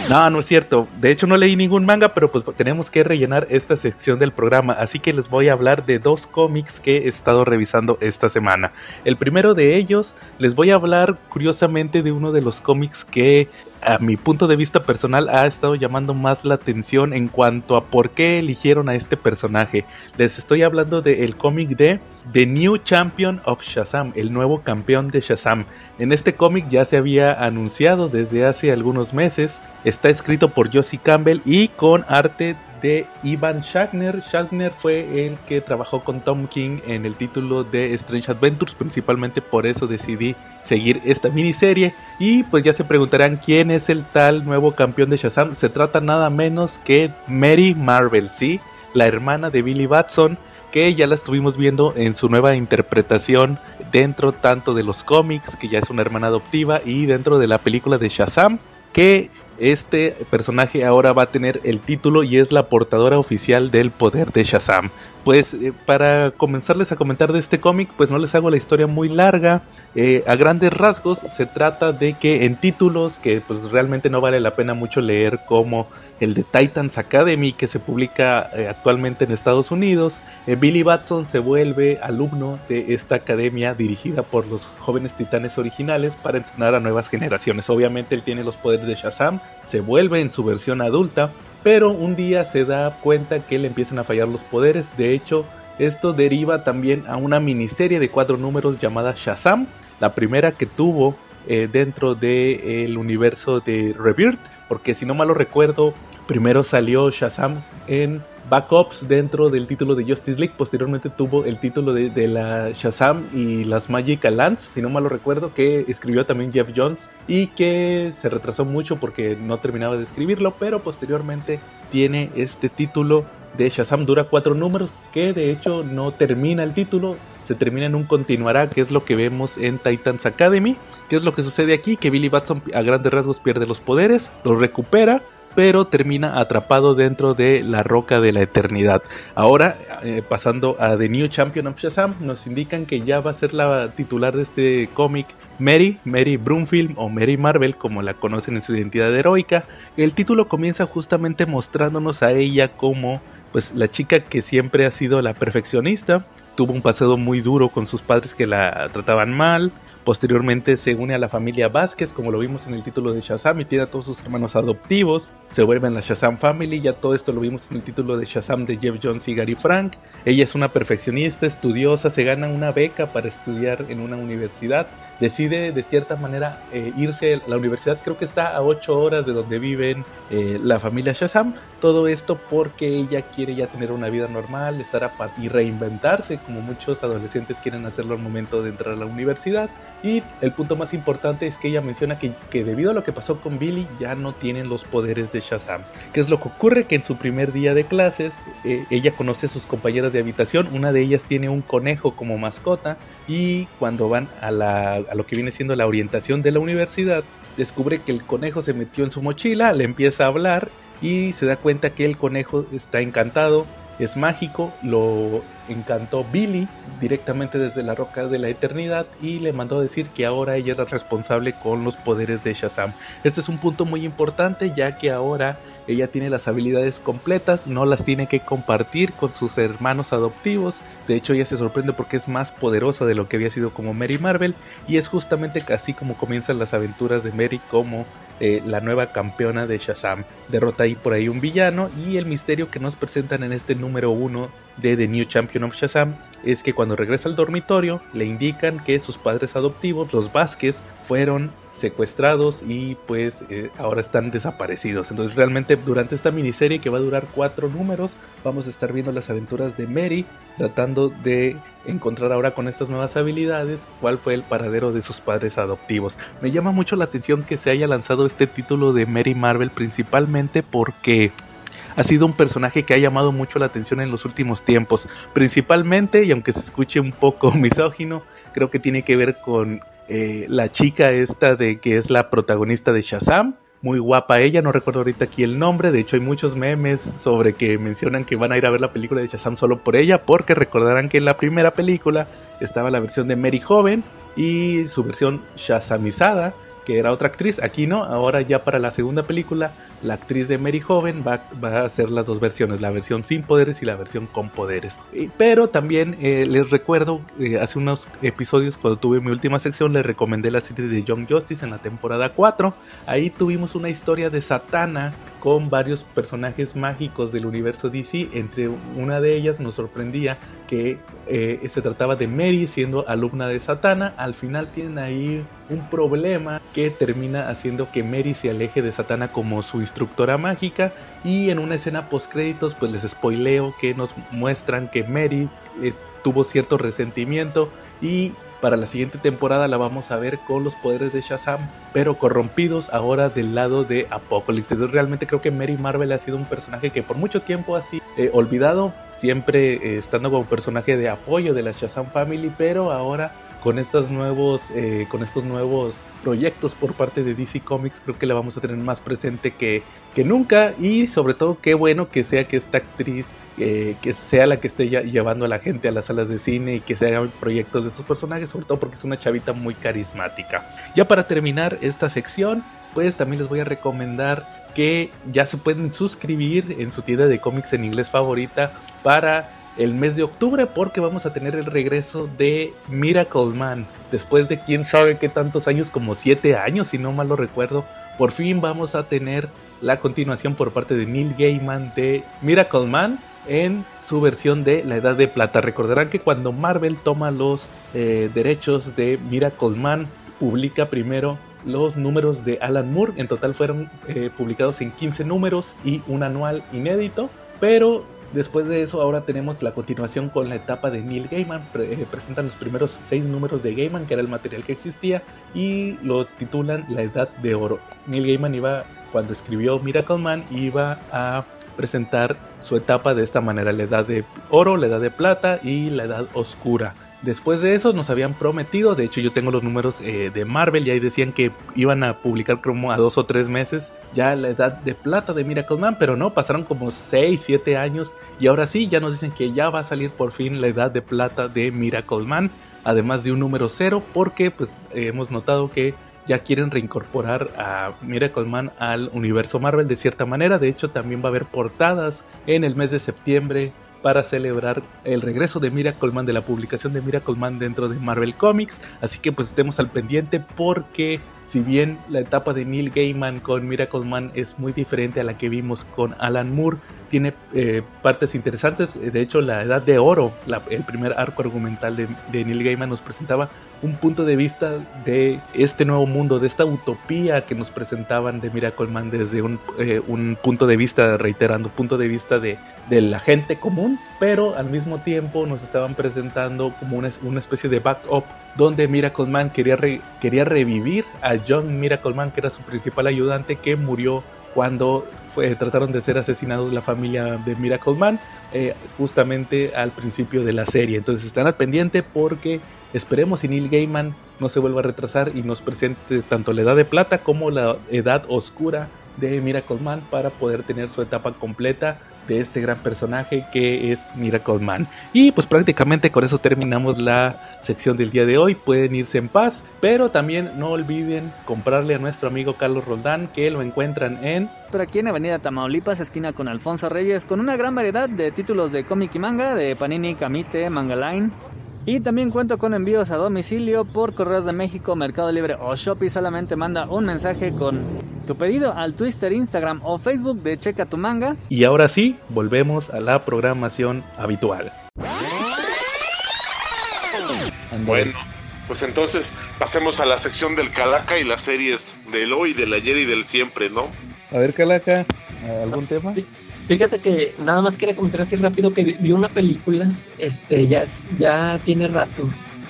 No, no es cierto. De hecho no leí ningún manga, pero pues tenemos que rellenar esta sección del programa. Así que les voy a hablar de dos cómics que he estado revisando esta semana. El primero de ellos, les voy a hablar curiosamente de uno de los cómics que a mi punto de vista personal ha estado llamando más la atención en cuanto a por qué eligieron a este personaje. Les estoy hablando del cómic de The New Champion of Shazam, el nuevo campeón de Shazam. En este cómic ya se había anunciado desde hace algunos meses. Está escrito por Josie Campbell y con arte de Ivan Shatner. Shatner fue el que trabajó con Tom King en el título de Strange Adventures, principalmente por eso decidí seguir esta miniserie. Y pues ya se preguntarán quién es el tal nuevo campeón de Shazam. Se trata nada menos que Mary Marvel, ¿sí? La hermana de Billy Batson, que ya la estuvimos viendo en su nueva interpretación dentro tanto de los cómics, que ya es una hermana adoptiva, y dentro de la película de Shazam, que este personaje ahora va a tener el título y es la portadora oficial del poder de Shazam. Pues eh, para comenzarles a comentar de este cómic, pues no les hago la historia muy larga. Eh, a grandes rasgos se trata de que en títulos que pues realmente no vale la pena mucho leer como el de Titans Academy que se publica eh, actualmente en Estados Unidos. Eh, Billy Batson se vuelve alumno de esta academia dirigida por los jóvenes titanes originales para entrenar a nuevas generaciones. Obviamente él tiene los poderes de Shazam, se vuelve en su versión adulta, pero un día se da cuenta que le empiezan a fallar los poderes. De hecho, esto deriva también a una miniserie de cuatro números llamada Shazam, la primera que tuvo eh, dentro del universo de Rebirth porque si no mal lo recuerdo, primero salió Shazam en backups dentro del título de Justice League, posteriormente tuvo el título de, la Shazam y las Magical Lands, si no mal lo recuerdo, que escribió también Jeff Jones y que se retrasó mucho porque no terminaba de escribirlo, pero posteriormente tiene este título de Shazam, dura cuatro números, que de hecho no termina el título, se termina en un continuará, que es lo que vemos en Titans Academy. ¿Qué es lo que sucede aquí? Que Billy Batson a grandes rasgos pierde los poderes, los recupera, pero termina atrapado dentro de la roca de la eternidad. Ahora, eh, pasando a The New Champion of Shazam, nos indican que ya va a ser la titular de este cómic Mary, Mary Broomfield o Mary Marvel, como la conocen en su identidad heroica. El título comienza justamente mostrándonos a ella como pues la chica que siempre ha sido la perfeccionista, tuvo un pasado muy duro con sus padres que la trataban mal. Posteriormente se une a la familia Vázquez, como lo vimos en el título de Shazam, y tiene a todos sus hermanos adoptivos. Se vuelven la Shazam Family, ya todo esto lo vimos en el título de Shazam de Jeff Jones y Gary Frank. Ella es una perfeccionista, estudiosa, se gana una beca para estudiar en una universidad. Decide de cierta manera eh, irse a la universidad, creo que está a 8 horas de donde viven eh, la familia Shazam. Todo esto porque ella quiere ya tener una vida normal, estar a y reinventarse, como muchos adolescentes quieren hacerlo al momento de entrar a la universidad. Y el punto más importante es que ella menciona que, que, debido a lo que pasó con Billy ya no tienen los poderes de Shazam. ¿Qué es lo que ocurre? Que en su primer día de clases eh, ella conoce a sus compañeras de habitación, una de ellas tiene un conejo como mascota y cuando van a, la, a lo que viene siendo la orientación de la universidad, descubre que el conejo se metió en su mochila, le empieza a hablar y se da cuenta que el conejo está encantado, es mágico, lo encantó Billy directamente desde la roca de la eternidad y le mandó a decir que ahora ella era responsable con los poderes de Shazam. Este es un punto muy importante ya que ahora ella tiene las habilidades completas, no las tiene que compartir con sus hermanos adoptivos. De hecho, ella se sorprende porque es más poderosa de lo que había sido como Mary Marvel. Y es justamente así como comienzan las aventuras de Mary como eh, la nueva campeona de Shazam. Derrota ahí por ahí un villano y el misterio que nos presentan en este número uno de The New Champion of Shazam es que cuando regresa al dormitorio le indican que sus padres adoptivos, los Vázquez, fueron secuestrados y pues eh, ahora están desaparecidos. Entonces realmente durante esta miniserie que va a durar cuatro números vamos a estar viendo las aventuras de Mary tratando de encontrar ahora con estas nuevas habilidades cuál fue el paradero de sus padres adoptivos. Me llama mucho la atención que se haya lanzado este título de Mary Marvel principalmente porque ha sido un personaje que ha llamado mucho la atención en los últimos tiempos, principalmente, y aunque se escuche un poco misógino, creo que tiene que ver con eh, la chica esta de que es la protagonista de Shazam, muy guapa ella, no recuerdo ahorita aquí el nombre, de hecho hay muchos memes sobre que mencionan que van a ir a ver la película de Shazam solo por ella, porque recordarán que en la primera película estaba la versión de Mary joven y su versión Shazamizada, que era otra actriz, aquí no, ahora ya para la segunda película la actriz de Mary Joven va, a hacer las dos versiones, la versión sin poderes y la versión con poderes. Pero también eh, les recuerdo, eh, hace unos episodios cuando tuve mi última sección, les recomendé la serie de Young Justice en la temporada 4. Ahí tuvimos una historia de Satana con varios personajes mágicos del universo DC. Entre una de ellas nos sorprendía que eh, se trataba de Mary siendo alumna de Satana. Al final tienen ahí un problema que termina haciendo que Mary se aleje de Satana como su instructora mágica. Y en una escena post créditos, pues les spoileo que nos muestran que Mary eh, tuvo cierto resentimiento y para la siguiente temporada la vamos a ver con los poderes de Shazam, pero corrompidos ahora del lado de Apocalypse. Realmente creo que Mary Marvel ha sido un personaje que por mucho tiempo ha sido eh, olvidado, siempre eh, estando como personaje de apoyo de la Shazam Family, pero ahora con estos nuevos, eh, con estos nuevos proyectos por parte de DC Comics, creo que la vamos a tener más presente que, que nunca. Y sobre todo, qué bueno que sea que esta actriz que sea la que esté llevando a la gente a las salas de cine y que se hagan proyectos de estos personajes, sobre todo porque es una chavita muy carismática. Ya para terminar esta sección, pues también les voy a recomendar que ya se pueden suscribir en su tienda de cómics en inglés favorita para el mes de octubre porque vamos a tener el regreso de Miracle Man. Después de quién sabe qué tantos años, como 7 años si no mal lo recuerdo, por fin vamos a tener la continuación por parte de Neil Gaiman de Miracle Man en su versión de La Edad de Plata. Recordarán que cuando Marvel toma los eh, derechos de Miracle Man, publica primero los números de Alan Moore. En total fueron eh, publicados en 15 números y un anual inédito. Pero después de eso ahora tenemos la continuación con la etapa de Neil Gaiman. Eh, presentan los primeros 6 números de Gaiman, que era el material que existía, y lo titulan La Edad de Oro. Neil Gaiman iba, cuando escribió Miracle Man, iba a presentar su etapa de esta manera, la edad de oro, la edad de plata y la edad oscura. Después de eso nos habían prometido, de hecho yo tengo los números eh, de Marvel y ahí decían que iban a publicar como a dos o tres meses ya la edad de plata de Miracle Man, pero no, pasaron como 6, 7 años y ahora sí, ya nos dicen que ya va a salir por fin la edad de plata de Miracle Man, además de un número cero, porque pues hemos notado que ya quieren reincorporar a Miracle Man al universo Marvel de cierta manera. De hecho, también va a haber portadas en el mes de septiembre para celebrar el regreso de Miracle Man, de la publicación de Miracle Man dentro de Marvel Comics. Así que pues estemos al pendiente porque si bien la etapa de Neil Gaiman con Miracle Man es muy diferente a la que vimos con Alan Moore, tiene eh, partes interesantes. De hecho, la Edad de Oro, el primer arco argumental de, Neil Gaiman nos presentaba un punto de vista de este nuevo mundo, de esta utopía que nos presentaban de Miracle Man desde un, eh, un punto de vista, reiterando, punto de vista de, de, la gente común, pero al mismo tiempo nos estaban presentando como una, una especie de backup donde Miracle Man quería, quería revivir a John Miracle Man, que era su principal ayudante, que murió cuando trataron de ser asesinados la familia de Miracle Man, eh, justamente al principio de la serie. Entonces están al pendiente porque Esperemos si Neil Gaiman no se vuelva a retrasar y nos presente tanto la edad de plata como la edad oscura de Miracle Man para poder tener su etapa completa de este gran personaje que es Miracle Man. Y pues prácticamente con eso terminamos la sección del día de hoy. Pueden irse en paz, pero también no olviden comprarle a nuestro amigo Carlos Roldán que lo encuentran en...
Por aquí en Avenida Tamaulipas, esquina con Alfonso Reyes, con una gran variedad de títulos de cómic y manga de Panini, Kamite, Mangaline y también cuento con envíos a domicilio por Correos de México, Mercado Libre o Shopee. Solamente manda un mensaje con tu pedido al Twitter, Instagram o Facebook de Checa tu Manga.
Y ahora sí, volvemos a la programación habitual.
Bueno, pues entonces pasemos a la sección del Calaca y las series del hoy, del ayer y del siempre, ¿no?
A ver, Calaca, ¿algún tema?
Fíjate que nada más quería comentar así rápido que vi una película, este, ya, ya tiene rato.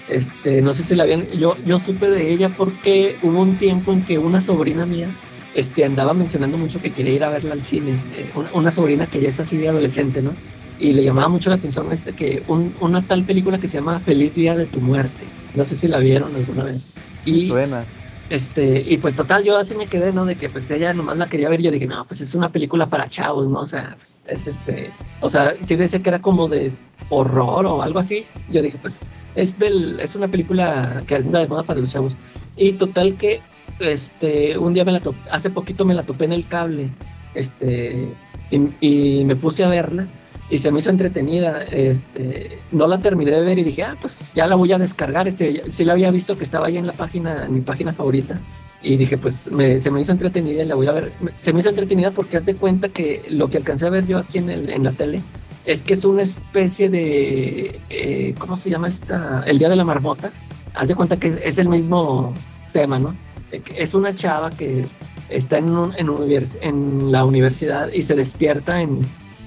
Este, no sé si la habían, yo, yo supe de ella porque hubo un tiempo en que una sobrina mía, este, andaba mencionando mucho que quería ir a verla al cine, eh, una, sobrina que ya es así de adolescente, ¿no? Y le llamaba mucho la atención este que una tal película que se llama Feliz Día de tu Muerte. No sé si la vieron alguna vez. Y,
Buena.
Este, y pues total, yo así me quedé, ¿no? De que pues ella nomás la quería ver. Yo dije, no, pues es una película para chavos, ¿no? O sea, pues, es este. O sea, si decía que era como de horror o algo así. Yo dije, pues es del, es una película que anda de moda para los chavos. Y total que, este, un día me la topé, hace poquito me la topé en el cable. Este, y me puse a verla y se me hizo entretenida. Este, no la terminé de ver y dije, ah, pues ya la voy a descargar. Este, sí la había visto que estaba ahí en la página, en mi página favorita. Y dije, pues se me hizo entretenida y la voy a ver. Se me hizo entretenida porque haz de cuenta que lo que alcancé a ver yo aquí en, el, en la tele es que es una especie de, eh, ¿cómo se llama esta? El Día de la Marmota. Haz de cuenta que es el mismo tema, ¿no? Es una chava que está en, un, en, en la universidad y se despierta en,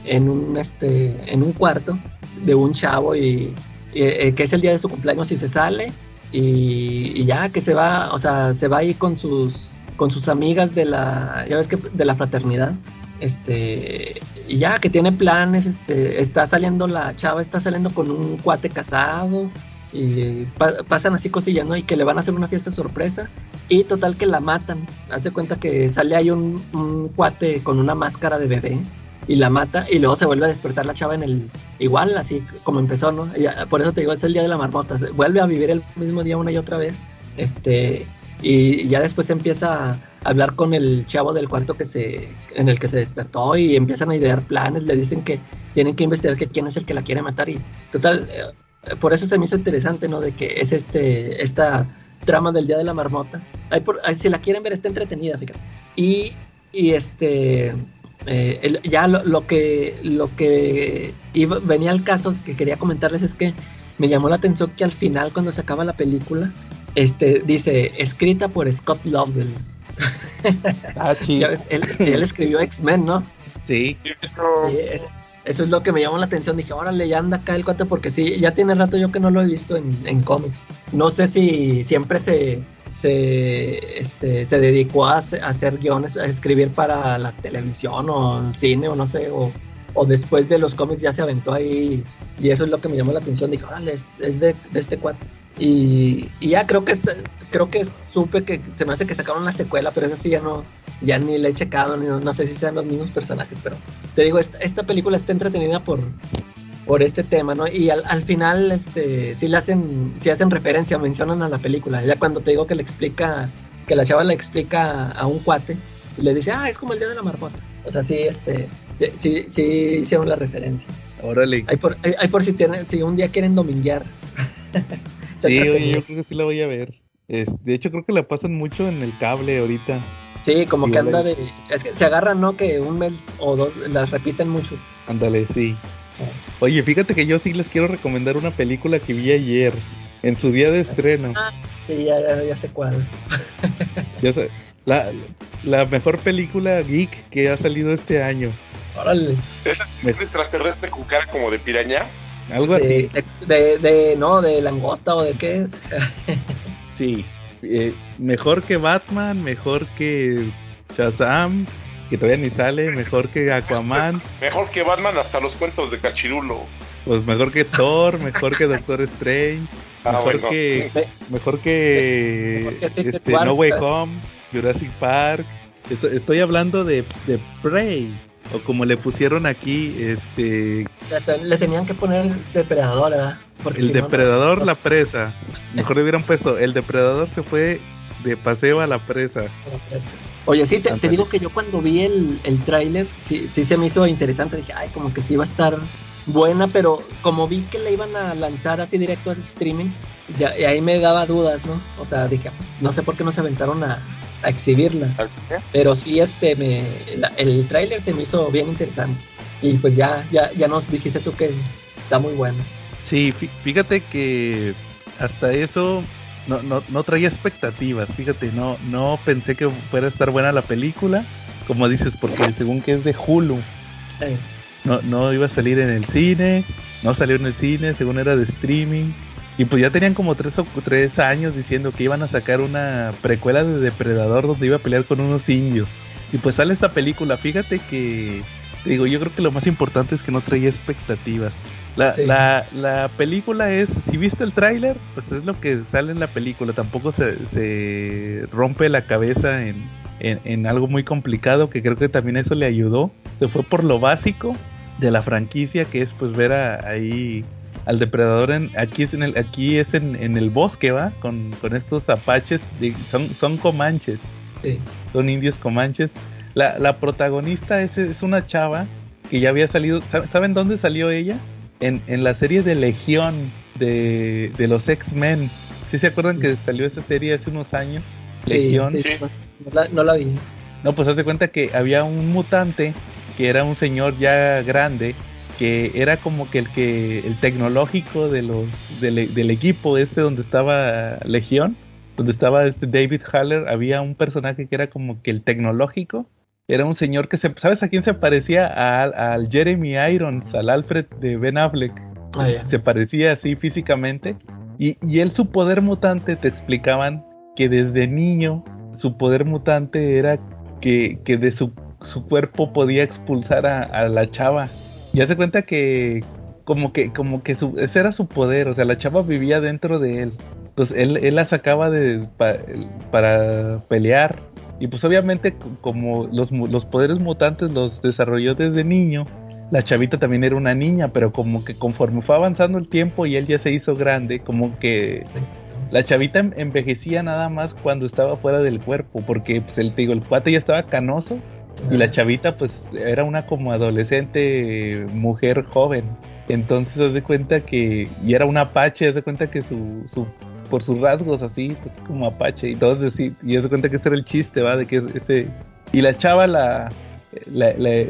en un, este, en un cuarto de un chavo y, eh, que es el día de su cumpleaños y se sale y, ya que se va, o sea, se va ahí con sus, con sus amigas de la, ya ves que de la fraternidad, este, y ya que tiene planes, este, está saliendo la chava, está saliendo con un cuate casado y pa- pasan así cosillas, ¿no? Y que le van a hacer una fiesta sorpresa y total que la matan. Haz de cuenta que sale ahí un, cuate con una máscara de bebé y la mata y luego se vuelve a despertar la chava en el igual así como empezó, ¿no? Y, por eso te digo, es el día de la marmota, vuelve a vivir el mismo día una y otra vez. Este y ya después empieza a hablar con el chavo del cuarto que se en el que se despertó y empiezan a idear planes, le dicen que tienen que investigar que quién es el que la quiere matar y total eh, por eso se me hizo interesante, ¿no? De que es este esta trama del día de la marmota. Ahí por, ahí si la quieren ver está entretenida, fíjate. Y, y este eh, el- ya lo, lo que lo que iba- venía al caso que quería comentarles es que me llamó la atención que al final cuando se acaba la película este dice escrita por Scott Lovell.
Ah,
él, él escribió X-Men, ¿no?
Sí.
Sí, es- eso es lo que me llamó la atención. Dije, órale, ya anda acá el cuate, porque sí, ya tiene rato yo que no lo he visto en, en cómics. No sé si siempre se, se, este, se dedicó a, hace- a hacer guiones, a escribir para la televisión o cine o no sé, o, o después de los cómics ya se aventó ahí. Y eso es lo que me llamó la atención. Dije, órale, es, es de este cuate. Y, y ya creo que creo que supe que se me hace que sacaron la secuela, pero esa sí ya no, ya ni le he checado, ni, no sé si sean los mismos personajes, pero te digo, esta, esta película está entretenida por, por ese tema, ¿no? Y al, al final, este, sí le hacen, sí hacen referencia, mencionan a la película, ya cuando te digo que le explica, que la chava le explica a un cuate, y le dice, ah, es como el día de la marmota. O sea, sí, este, sí, sí hicieron la referencia.
Órale.
Hay por, hay, hay por si tienen, si un día quieren dominguear.
Sí, oye, yo creo que sí la voy a ver. Es- de hecho, creo que la pasan mucho en el cable ahorita.
Sí, como que anda de. Es que se agarran, ¿no? Que un mes o dos las repiten mucho.
Ándale, sí. Oye, fíjate que yo sí les quiero recomendar una película que vi ayer, en su día de estreno.
Sí, ya, ya, ya sé cuál.
Ya sé, la, la mejor película geek que ha salido este año.
Órale.
Un extraterrestre con cara como de piraña.
Algo así.
De, de, de, no, de langosta o de qué es.
Sí. Eh, mejor que Batman, mejor que Shazam, que todavía ni sale, mejor que Aquaman,
Mejor que Batman hasta los cuentos de Cachirulo.
pues mejor que Thor, mejor que Doctor Strange,
Ah,
mejor
bueno.
que mejor que,
Mejor que Secret
este. No Way Home, Jurassic Park. Estoy, estoy hablando de, de Prey, o como le pusieron aquí, este,
Le, le tenían que poner depredador, ¿verdad? Porque
el
si
depredador,
no-
la presa. Mejor le hubieran puesto, el depredador se fue de paseo a la presa.
Oye, sí, te, te digo que yo cuando vi el, el tráiler, sí, sí se me hizo interesante. Dije, ay, como que sí va a estar buena, pero como vi que la iban a lanzar así directo al streaming, ya, y ahí me daba dudas, ¿no? O sea, dije, pues, no sé por qué no se aventaron a, a exhibirla. Pero sí, este, me, la- el tráiler se me hizo bien interesante. Y pues ya, ya, ya nos dijiste tú que está muy bueno.
Sí, fí- fíjate que hasta eso no, no, no traía expectativas, fíjate, no, no pensé que fuera a estar buena la película, como dices, porque según que es de Hulu,
Eh,
no, no iba a salir en el cine, no salió en el cine, según era de streaming, y pues ya tenían como tres o tres años diciendo que iban a sacar una precuela de Depredador donde iba a pelear con unos indios. Y pues sale esta película, fíjate que, te digo, yo creo que lo más importante es que no traía expectativas. La,
Sí.
la, la película es, si viste el tráiler, pues es lo que sale en la película, tampoco se, se rompe la cabeza en, en, en algo muy complicado, que creo que también eso le ayudó. Se fue por lo básico de la franquicia, que es pues ver a- ahí al depredador en, aquí es en el, aquí es en, en el bosque, va, con, con estos apaches, de- son, son comanches
sí.
son indios comanches. La, la protagonista es, es una chava que ya había salido. ¿sab- ¿Saben dónde salió ella? En, en la serie de Legión de, de los X-Men. ¿Sí se acuerdan que salió esa serie hace unos años?
Sí,
Legión.
sí,
Sí.
No, la, no la vi.
No, pues haz de cuenta que había un mutante que era un señor ya grande que era como que el que el tecnológico de los del, del equipo este donde estaba Legión, donde estaba este David Haller, había un personaje que era como que el tecnológico, era un señor que se ¿sabes a quién se parecía? Al, al Jeremy Irons, al Alfred de Ben Affleck
Ah,
se parecía así físicamente. Y, y él, su poder mutante, te explicaban que desde niño su poder mutante era que, que de su, su cuerpo podía expulsar a, a la chava. Y hace cuenta que como que, como que su, ese era su poder, o sea, la chava vivía dentro de él. Pues él, él la sacaba de, para pelear. Y pues obviamente como los, los poderes mutantes los desarrolló desde niño, la chavita también era una niña, pero como que conforme fue avanzando el tiempo y él ya se hizo grande, como que la chavita envejecía nada más cuando estaba fuera del cuerpo, porque pues el, te digo, el cuate ya estaba canoso y la chavita pues era una como adolescente mujer joven. Entonces se de cuenta que, y era un apache, se de cuenta que su, su, por sus rasgos así, pues como apache, y todo y se de cuenta que ese era el chiste, ¿va? De que ese, y la chava la,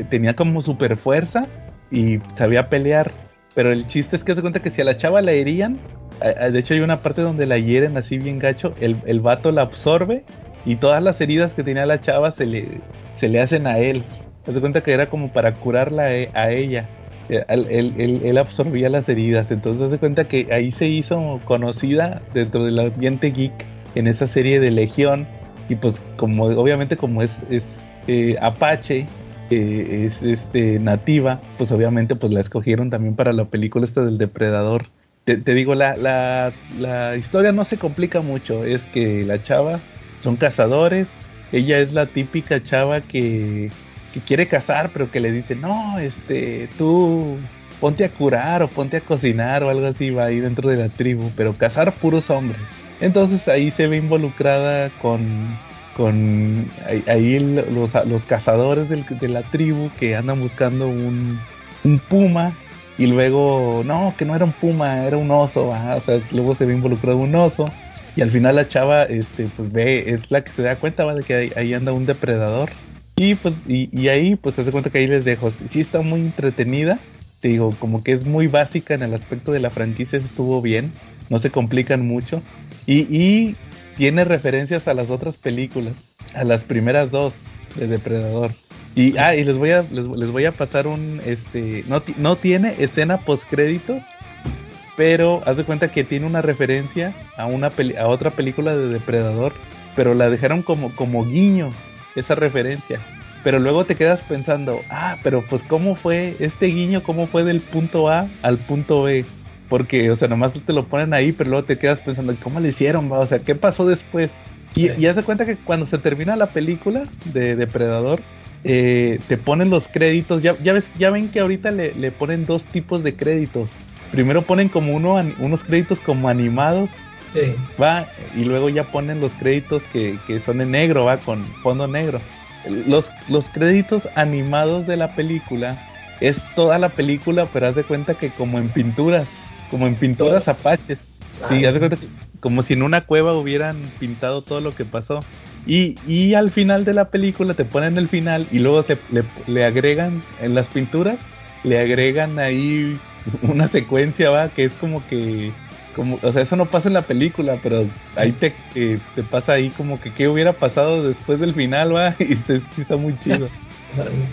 tenía como super fuerza y sabía pelear, pero el chiste es que se cuenta que si a la chava la herían, de hecho hay una parte donde la hieren así bien gacho, el, el vato la absorbe y todas las heridas que tenía la chava se le, se le hacen a él. Se cuenta que era como para curarla e, a ella. Eh, él, absorbía las heridas. Entonces se cuenta que ahí se hizo conocida dentro del ambiente geek en esa serie de Legión. Y pues como obviamente como es, es eh, Apache, eh, es este nativa, pues obviamente pues la escogieron también para la película esta del depredador. Te, digo, la, la, la historia no se complica mucho. Es que la chava son cazadores. Ella es la típica chava que que quiere casar, pero que le dice, no, este, tú ponte a curar o ponte a cocinar o algo así, va ahí dentro de la tribu, pero cazar puros hombres. Entonces ahí se ve involucrada con, con ahí, los, los, cazadores de la tribu que andan buscando un, un, puma y luego, no, que no era un puma, era un oso, o sea, luego se ve involucrado un oso. Y al final la chava, este, pues ve, es la que se da cuenta, ¿va? De que ahí anda un depredador y pues, y, ahí, pues se hace cuenta que ahí les dejo. Sí está muy entretenida. Te digo, como que es muy básica en el aspecto de la franquicia, estuvo bien. No se complican mucho. Y, tiene referencias a las otras películas. A las primeras dos de Depredador. Y, ah, y les voy a, les, voy a pasar un, este, no, no tiene escena post créditos, pero haz de cuenta que tiene una referencia a una a otra película de Depredador, pero la dejaron como, como guiño esa referencia. Pero luego te quedas pensando, ah, pero pues cómo fue este guiño, cómo fue del punto A al punto B. Porque, o sea, nomás te lo ponen ahí, pero luego te quedas pensando, ¿cómo le hicieron? O sea, ¿qué pasó después? Y, ya se cuenta que cuando se termina la película de Depredador, eh, te ponen los créditos. Ya, ya, ves, ya ven que ahorita le, le ponen dos tipos de créditos. Primero ponen como uno, unos créditos como animados Va, y luego ya ponen los créditos que, son en negro, va, con fondo negro. Los, los créditos animados de la película es toda la película, pero haz de cuenta que como en pinturas, como en pinturas apaches. Sí, haz de cuenta como si en una cueva hubieran pintado todo lo que pasó. Y, y al final de la película te ponen el final y luego le, le agregan en las pinturas, le agregan ahí una secuencia, va, que es como que o sea, eso no pasa en la película, pero ahí te, te pasa ahí como que qué hubiera pasado después del final, va, y está muy chido.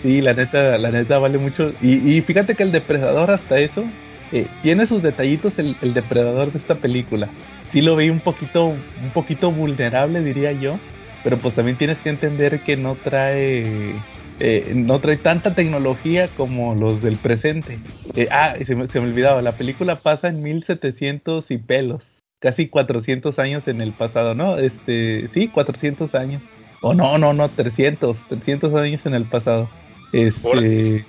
Sí, la neta, la neta vale mucho. Y, fíjate que el depredador hasta eso eh, tiene sus detallitos el, depredador de esta película. Sí lo veí un poquito, un poquito vulnerable, diría yo. Pero pues también tienes que entender que no trae eh, no trae tanta tecnología como los del presente. Eh, ah, se me, se me olvidaba, la película pasa en 1700 y pelos, casi 400 años en el pasado, ¿no? Este, sí, 400 años. O no, no, no, 300, 300 años en el pasado. Este,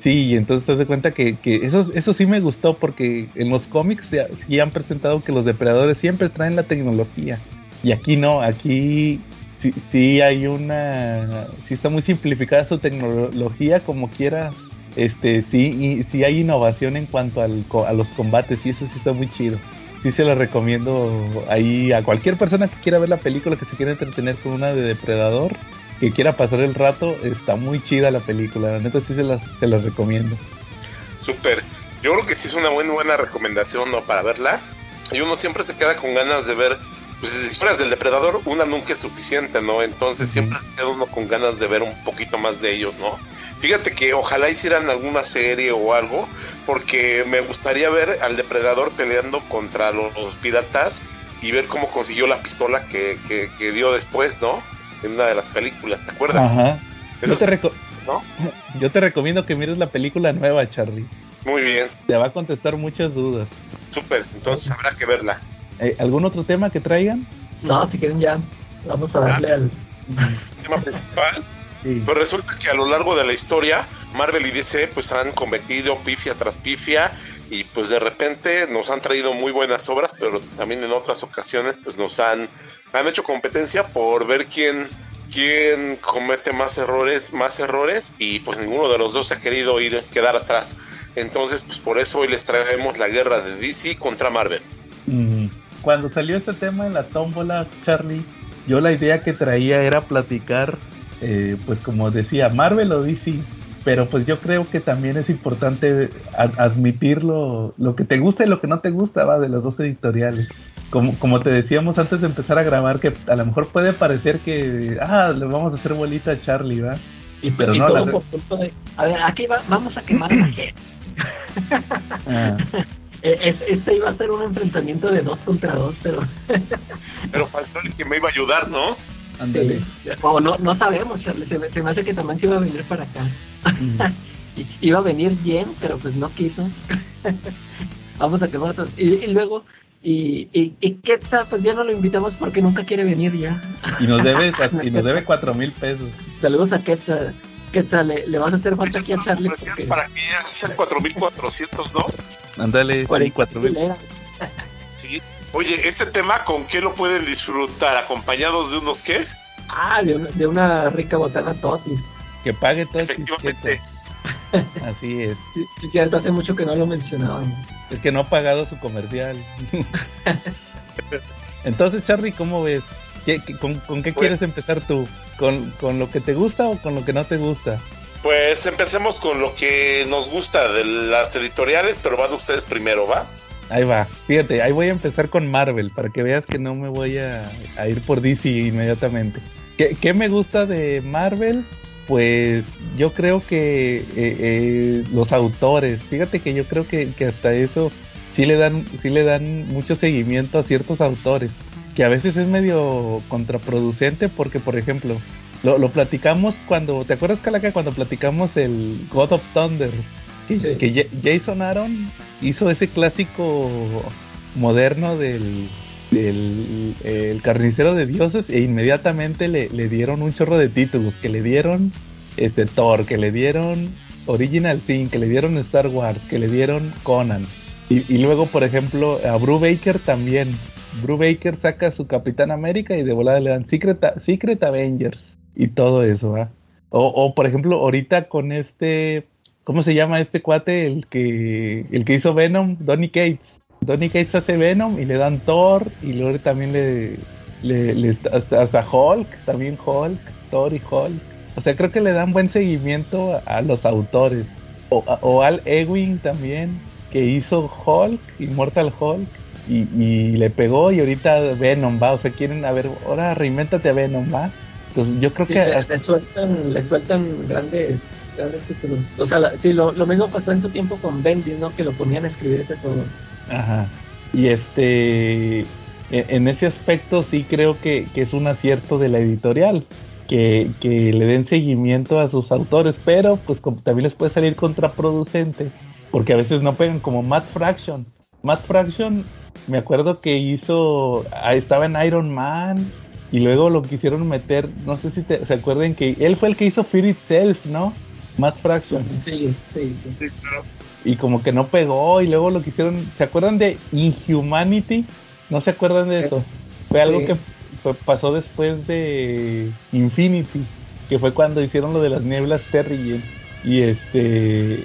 sí, y entonces te das cuenta que, que, eso, eso sí me gustó porque en los cómics sí han presentado que los depredadores siempre traen la tecnología. Y aquí no, aquí sí, sí hay una, sí está muy simplificada su tecnología como quiera. Este, sí, sí hay innovación en cuanto al, a los combates y eso sí está muy chido. Sí se lo recomiendo ahí a cualquier persona que quiera ver la película, que se quiera entretener con una de Depredador, que quiera pasar el rato, está muy chida la película. La neta sí se las, se las recomiendo.
Súper. Yo creo que sí es una buena, buena recomendación ¿no? para verla. Y uno siempre se queda con ganas de ver pues historias del depredador, una nunca es suficiente, ¿no? Entonces siempre se queda uno con ganas de ver un poquito más de ellos, ¿no? Fíjate que ojalá hicieran alguna serie o algo, porque me gustaría ver al depredador peleando contra los, piratas y ver cómo consiguió la pistola que, que, dio después, ¿no? En una de las películas, ¿te acuerdas?
Ajá. Yo te, ¿no? Yo te recomiendo que mires la película nueva, Charlie.
Muy bien,
Te va a contestar muchas dudas.
súper. Entonces habrá que verla.
Eh, ¿Algún otro tema que traigan?
No, si quieren ya, vamos a darle al...
Tema principal.
Sí.
Pues resulta que a lo largo de la historia, Marvel y DC pues han cometido pifia tras pifia y pues de repente nos han traído muy buenas obras, pero también en otras ocasiones pues nos han, han hecho competencia por ver quién, quién comete más errores, más errores y pues ninguno de los dos se ha querido ir, quedar atrás. Entonces pues por eso hoy les traemos la guerra de DC contra Marvel.
Mm, Cuando salió este tema en la tómbola, Charlie, yo la idea que traía era platicar, eh, pues como decía, Marvel o DC, pero pues yo creo que también es importante admitir lo, lo que te gusta y lo que no te gusta, va, de los dos editoriales. Como, como te decíamos antes de empezar a grabar, que a lo mejor puede parecer que, ah, le vamos a hacer bolita a Charlie, ¿va?
Y,
Pero
y
no, la-
de... A ver, aquí va, vamos a quemar a la gente.
Ah,
Este iba a ser un enfrentamiento de dos contra dos, pero...
Pero faltó el que me iba a ayudar, ¿no?
ándale.
eh, o no, no sabemos, Charlie. Se, me- se me hace que también se iba a venir para acá.
Mm.
Iba a venir bien, pero pues no quiso. Vamos a quemar a todos. Y, y luego, y, y, y Quetzal, pues ya no lo invitamos porque nunca quiere venir ya.
Y nos debe, y nos debe cuatro mil pesos.
Saludos a Quetzal. Quetzal, le, le vas a hacer falta aquí a Charlie porque...
Para que ya sean 4400, ¿no?
Ándale, sí,
Cuarenta
cuatro mil.
mil era.
Sí. Oye, este tema, ¿con qué lo pueden disfrutar? ¿Acompañados de unos qué?
Ah, de una, de una rica botana totis.
Que pague todo el
Efectivamente.
Así es.
Sí, sí, cierto, hace mucho que no lo mencionábamos.
Es que no ha pagado su comercial. Entonces, Charlie, ¿cómo ves? ¿Qué- qué- con, con qué
Pues-
quieres empezar tú? ¿Con, ¿Con lo que te gusta o con lo que no te gusta?
Pues empecemos con lo que nos gusta de las editoriales, pero van ustedes primero, ¿va?
Ahí va. Fíjate, ahí voy a empezar con Marvel para que veas que no me voy a, a ir por DC inmediatamente. ¿Qué, qué me gusta de Marvel? Pues yo creo que eh, eh, los autores, fíjate que yo creo que, que hasta eso sí le dan sí le dan mucho seguimiento a ciertos autores, que a veces es medio contraproducente porque por ejemplo, lo, lo platicamos cuando, ¿te acuerdas Calaca cuando platicamos el God of Thunder? Que,
Sí.
que Ja- Jason Aaron hizo ese clásico moderno del, del el carnicero de dioses e inmediatamente le, le dieron un chorro de títulos, que le dieron este Thor, que le dieron Original Sin, que le dieron Star Wars, que le dieron Conan. Y, y luego, por ejemplo, a Bru Baker también. Bru Baker saca su Capitán América y de volada le dan Secret, A- Secret Avengers y todo eso, ¿va? O, por ejemplo, ahorita con este, ¿cómo se llama este cuate? El que, el que hizo Venom, Donny Cates. Donny Cates hace Venom y le dan Thor y luego también le, le, hasta, hasta Hulk, también Hulk, Thor y Hulk. O sea, creo que le dan buen seguimiento a, a los autores. O, a- o Al Ewing también, que hizo Hulk, Immortal Hulk, y, y le pegó y ahorita Venom va. O sea, quieren, a ver, ahora reinvéntate a Venom, va. Entonces yo creo
Sí,
que...
le, le sueltan, le sueltan grandes, grandes títulos. O sea, la- sí, lo, lo mismo pasó en su tiempo con Bendy, ¿no? Que lo ponían a escribir de todo.
Ajá. Y este, e- en ese aspecto sí creo que, que es un acierto de la editorial, que, que le den seguimiento a sus autores, pero pues como también les puede salir contraproducente, porque a veces no pegan como Matt Fraction. Matt Fraction, me acuerdo que hizo, ah, estaba en Iron Man, y luego lo quisieron meter, no sé si te- se acuerdan que él fue el que hizo Fear Itself, ¿no? Matt Fraction
Sí, sí, sí.
y como que no pegó y luego lo que hicieron, ¿se acuerdan de Inhumanity? ¿No se acuerdan de eso? Fue algo
Sí.
que pasó después de Infinity, que fue cuando hicieron lo de las nieblas Terrigen y este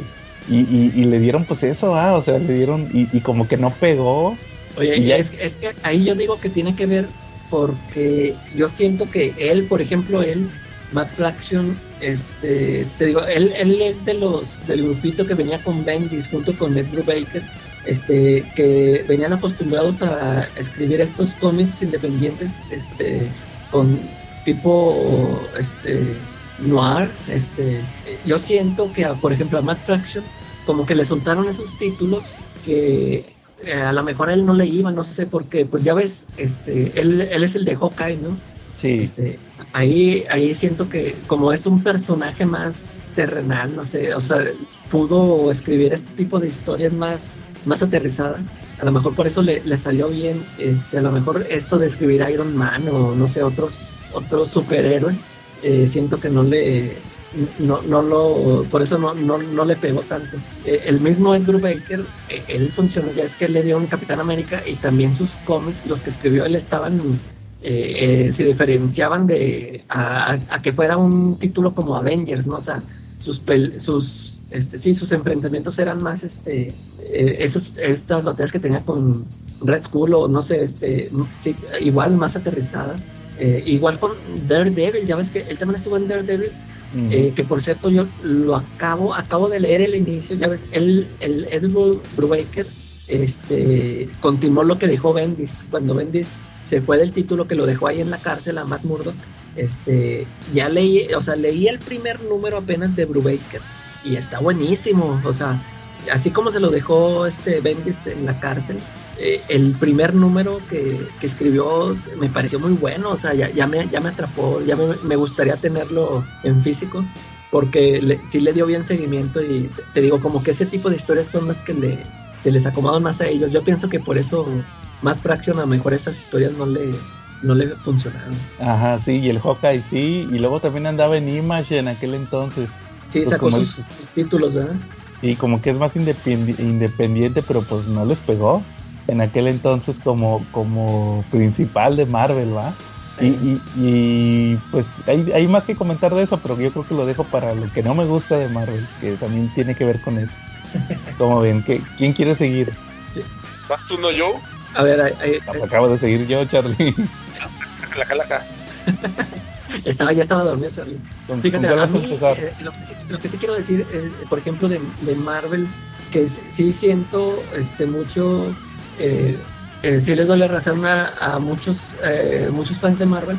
y, y- y le dieron pues eso, ah, o sea, le dieron y, y como que no pegó.
Oye,
Y
es, es que ahí yo digo que tiene que ver porque yo siento que él, por ejemplo, él, Matt Fraction, este, te digo, él, él es de los del grupito que venía con Bendis junto con Ed Brubaker, este, que venían acostumbrados a escribir estos cómics independientes, este, con tipo, este, noir, este, yo siento que, a- por ejemplo, a Matt Fraction, como que le soltaron esos títulos que eh, a lo mejor a él no le iba, no sé, porque pues ya ves, este, él, él es el de Hawkeye, ¿no?
Sí.
Este, ahí, ahí siento que como es un personaje más terrenal, no sé, o sea, pudo escribir este tipo de historias más, más aterrizadas. A lo mejor por eso le, le salió bien, este, a lo mejor esto de escribir Iron Man o no sé, otros, otros superhéroes, eh, siento que no le, no, no lo, por eso no, no, no le pegó tanto. Eh, el mismo Andrew Baker, eh, él funcionó, ya es que él le dio un Capitán América y también sus cómics, los que escribió él estaban, eh, eh, se diferenciaban de, a, que fuera un título como Avengers, ¿no? O sea, sus, sus, este, sí, sus enfrentamientos eran más, este, eh, esos, estas batallas que tenía con Red Skull o no sé, este, sí, igual más aterrizadas. Igual con Daredevil, ya ves que él también estuvo en Daredevil Eh, que por cierto yo lo acabo, acabo de leer el inicio, ya ves, el, el Edward Brubaker este, continuó lo que dejó Bendis, cuando Bendis se fue del título que lo dejó ahí en la cárcel a Matt Murdock, este, ya leí, o sea, leí el primer número apenas de Brubaker y está buenísimo, o sea, así como se lo dejó este Bendis en la cárcel, eh, el primer número que, que escribió me pareció muy bueno, o sea, ya, ya, me, ya me atrapó, ya me, me gustaría tenerlo en físico, porque le, sí le dio bien seguimiento y te, te digo, como que ese tipo de historias son las que le, se les acomodan más a ellos. Yo pienso que por eso Matt Fraction a lo mejor esas historias no le, no le funcionaron.
Ajá, sí, y el Hawkeye sí, y luego también andaba en Image en aquel entonces.
Sí,
Pues
sacó sus, sus títulos, ¿verdad?
Y como que es más independi- independiente, pero pues no les pegó. En aquel entonces como, como principal de Marvel, ¿va? Y, y, y, pues hay, hay más que comentar de eso, pero yo creo que lo dejo para lo que no me gusta de Marvel, que también tiene que ver con eso. Como ven, ¿Qué, ¿quién quiere seguir?
¿Vas tú, no yo?
A ver, ahí- ahí-
Ah, pues Acabo de seguir yo, Charlie.
La calaca.
estaba, ya estaba dormido, Charlie.
¿Con,
Fíjate, a mí, eh, lo, que sí, lo que sí quiero decir, eh, por ejemplo, de, de Marvel, que sí siento este mucho, eh, sí les doy la razón a, muchos, eh, muchos fans de Marvel,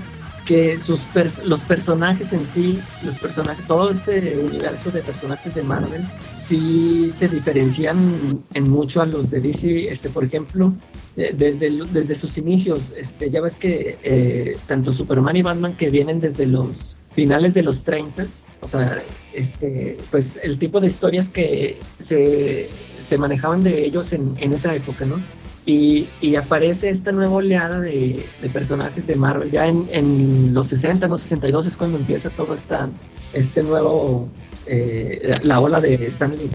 que sus los personajes en sí, los personajes, todo este universo de personajes de Marvel, sí se diferencian en mucho a los de DC, este, por ejemplo, eh, desde, desde sus inicios, este, ya ves que eh, tanto Superman y Batman que vienen desde los finales de los 30, o sea, este, pues el tipo de historias que se, se manejaban de ellos en, en esa época, ¿no? Y, aparece esta nueva oleada de, personajes de Marvel. Ya en, en los 60, no 62 es cuando empieza todo esta, este nuevo, eh, la ola de Stan Lee.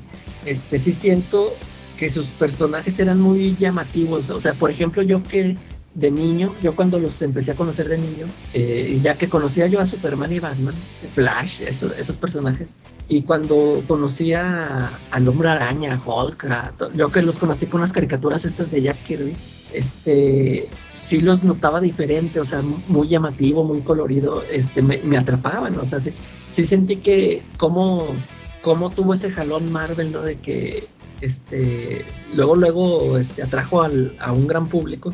Este, sí siento que sus personajes eran muy llamativos. O sea, por ejemplo, yo que de niño, yo cuando los empecé a conocer de niño, eh, ya que conocía yo a Superman y Batman, Flash, esos personajes, y cuando conocí a- al Hombre Araña, a Hulk, yo que los conocí con las caricaturas estas de Jack Kirby, este, sí los notaba diferente, o sea, muy llamativo, muy colorido, este, me, me atrapaban, o sea, sí, sí sentí que cómo, cómo tuvo ese jalón Marvel, ¿no? De que este, luego, luego este, atrajo al- a un gran público.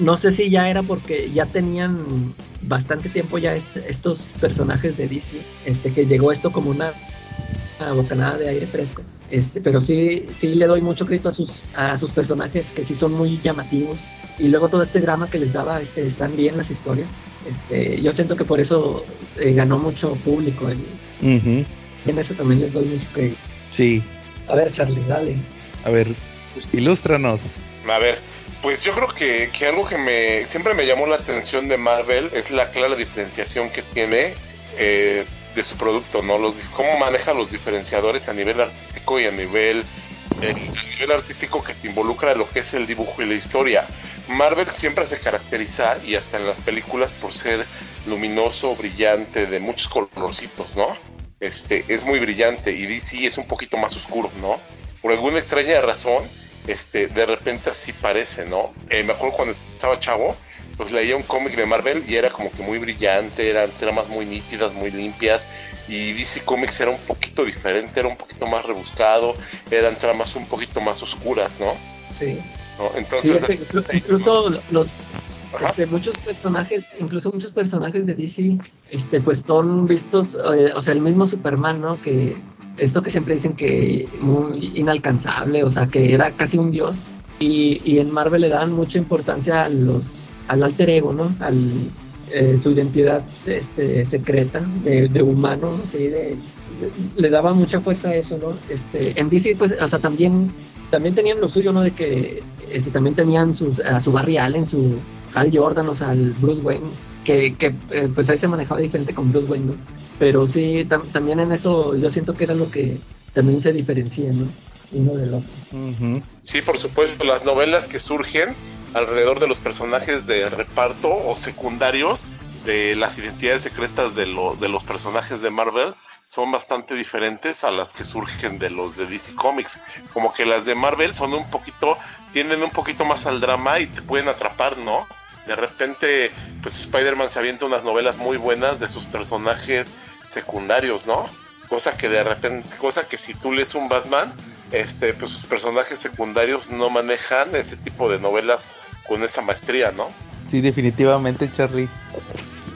No sé si ya era porque ya tenían bastante tiempo ya este- estos personajes de DC, este, que llegó esto como una, una bocanada de aire fresco. Este, pero sí, sí le doy mucho crédito a sus, a sus personajes que sí son muy llamativos. Y luego todo este drama que les daba, este, están bien las historias. Este, yo siento que por eso eh, ganó mucho público.
Ujú,
en eso también les doy mucho crédito.
Sí,
A ver, Charlie, dale.
a ver, ilústranos.
A ver, pues yo creo que, que algo que me siempre me llamó la atención de Marvel es la clara diferenciación que tiene eh, de su producto, ¿no? Los, cómo maneja los diferenciadores a nivel artístico y a nivel, eh, a nivel artístico que te involucra lo que es el dibujo y la historia. Marvel siempre se caracteriza, y hasta en las películas, por ser luminoso, brillante, de muchos colorcitos, ¿no? Este, es muy brillante y DC es un poquito más oscuro, ¿no? Por alguna extraña razón, este, de repente así parece, ¿no? Eh, me acuerdo cuando estaba chavo, pues leía un cómic de Marvel y era como que muy brillante, eran tramas muy nítidas, muy limpias, y DC Comics era un poquito diferente, era un poquito más rebuscado, eran tramas un poquito más oscuras, ¿no?
Sí.
¿No?
Sí,
Entonces,
inclu- incluso los. Este, muchos personajes, incluso muchos personajes de DC, este, pues son vistos, eh, o sea, el mismo Superman, ¿no? Que esto que siempre dicen que muy inalcanzable, o sea, que era casi un dios. Y, y en Marvel le dan mucha importancia a los, al alter ego, ¿no? Al, eh, su identidad este, secreta de, de humano, así de, le daba mucha fuerza a eso, ¿no? Este, en DC, pues, o sea, también, también tenían lo suyo, ¿no? De que este, también tenían sus, a su Barry Allen, su Hal Jordan, o sea, al Bruce Wayne, que, que eh, pues ahí se manejaba diferente con Bruce Wayne, ¿no? Pero sí, también en eso yo siento que era lo que también se diferencia, ¿no? Uno del otro.
Sí, por supuesto, las novelas que surgen alrededor de los personajes de reparto o secundarios de las identidades secretas de, lo, de los personajes de Marvel son bastante diferentes a las que surgen de los de DC Comics. Como que las de Marvel son un poquito, tienden un poquito más al drama y te pueden atrapar, ¿no? De repente, pues Spider-Man se avienta unas novelas muy buenas de sus personajes secundarios, ¿no? Cosa que de repente, cosa que si tú lees un Batman, este, pues sus personajes secundarios no manejan ese tipo de novelas con esa maestría, ¿no?
Sí, definitivamente, Charlie.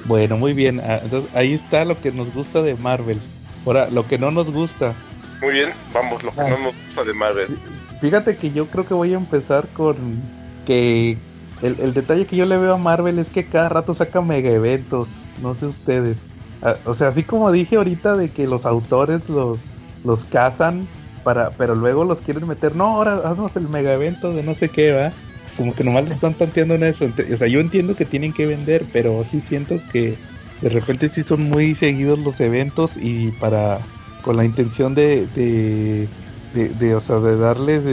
Bueno, muy bien. Ah, entonces, ahí está lo que nos gusta de Marvel. Ahora, lo que no nos gusta.
Muy bien, vamos, lo que no nos gusta de Marvel.
Fíjate que yo creo que voy a empezar con que el, detalle que yo le veo a Marvel es que cada rato saca mega eventos. No sé ustedes. Ah, o sea, así como dije ahorita de que los autores los, los cazan para, pero luego los quieren meter, no, ahora haznos el mega evento de no sé qué, va. Como que nomás le están tanteando en eso. O sea, yo entiendo que tienen que vender, pero sí siento que de repente sí son muy seguidos los eventos y para con la intención de de, de, o sea, de darles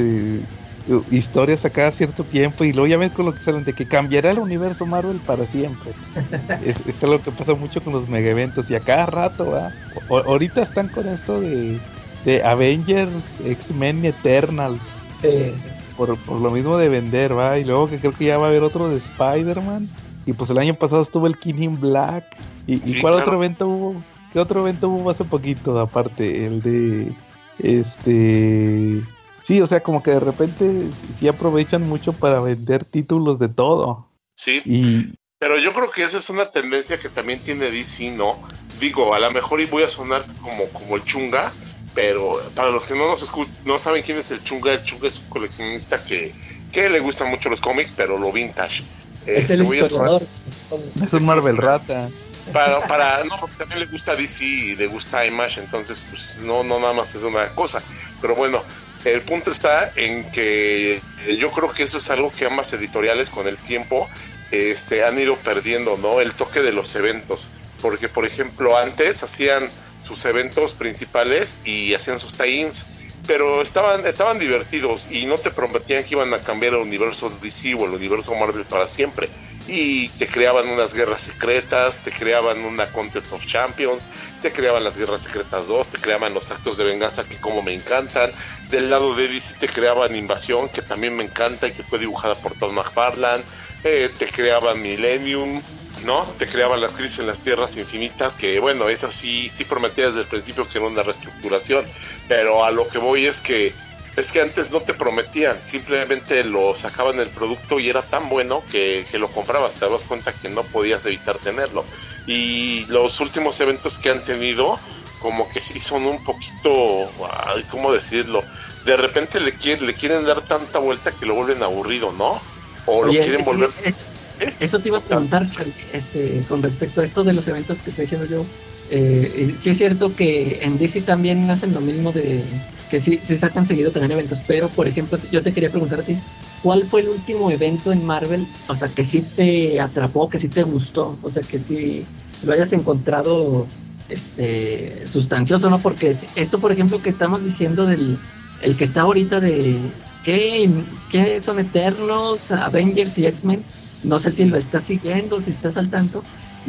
historias a cada cierto tiempo y luego ya ves con lo que salen de que cambiará el universo Marvel para siempre. es, es algo que pasa mucho con los mega eventos y a cada rato, ¿va? ahorita están con esto de, de Avengers, X-Men Eternals. Por, por lo mismo de vender, ¿va? Y luego que creo que ya va a haber otro de Spider-Man. Y pues el año pasado estuvo el King in Black. ¿Y, cuál otro evento hubo? ¿Qué otro evento hubo hace poquito aparte? El de... Este... Sí, o sea, como que de repente sí aprovechan mucho para vender títulos de todo.
Sí. Y... Pero yo creo que esa es una tendencia que también tiene DC, ¿no? Digo, a lo mejor y voy a sonar como, como el chunga, pero para los que no nos no saben quién es el chunga, el chunga es un coleccionista que, que le gustan mucho los cómics, pero lo vintage.
Es el este, historiador.
Es un Marvel rata.
Para, para, no, porque también le gusta DC y le gusta Image, entonces pues no, no nada más es una cosa. Pero bueno, el punto está en que yo creo que eso es algo que ambas editoriales con el tiempo este, han ido perdiendo, ¿no? El toque de los eventos. Porque, por ejemplo, antes hacían sus eventos principales y hacían sus tie-ins pero estaban, estaban divertidos y no te prometían que iban a cambiar el universo DC o el universo Marvel para siempre. Y te creaban unas guerras secretas, te creaban una Contest of Champions, te creaban las guerras secretas 2, te creaban los actos de venganza que como me encantan. Del lado de DC te creaban Invasión, que también me encanta y que fue dibujada por Todd McFarlane. Eh, te creaban Millennium, ¿no? Te creaban las crisis en las tierras infinitas, que bueno, esa sí, sí prometía desde el principio que era una reestructuración, pero a lo que voy es que es que antes no te prometían, simplemente lo sacaban el producto y era tan bueno que, lo comprabas, te das cuenta que no podías evitar tenerlo. Y los últimos eventos que han tenido, como que sí son un poquito, ¿cómo decirlo? De repente le, quieren, le quieren dar tanta vuelta que lo vuelven aburrido, ¿no? O lo quieren volver...
Eso te iba a preguntar, este, con respecto a esto de los eventos que estoy diciendo yo. Eh, sí es cierto que en DC también hacen lo mismo de que sí, se sacan seguido tener eventos, pero por ejemplo, yo te quería preguntar a ti, ¿cuál fue el último evento en Marvel, o sea, que sí te atrapó, que sí te gustó, o sea, que sí lo hayas encontrado este sustancioso, ¿no? Porque esto, por ejemplo, que estamos diciendo del el que está ahorita de ¿qué, qué son Eternos, Avengers y X-Men? No sé si lo está siguiendo, si está saltando.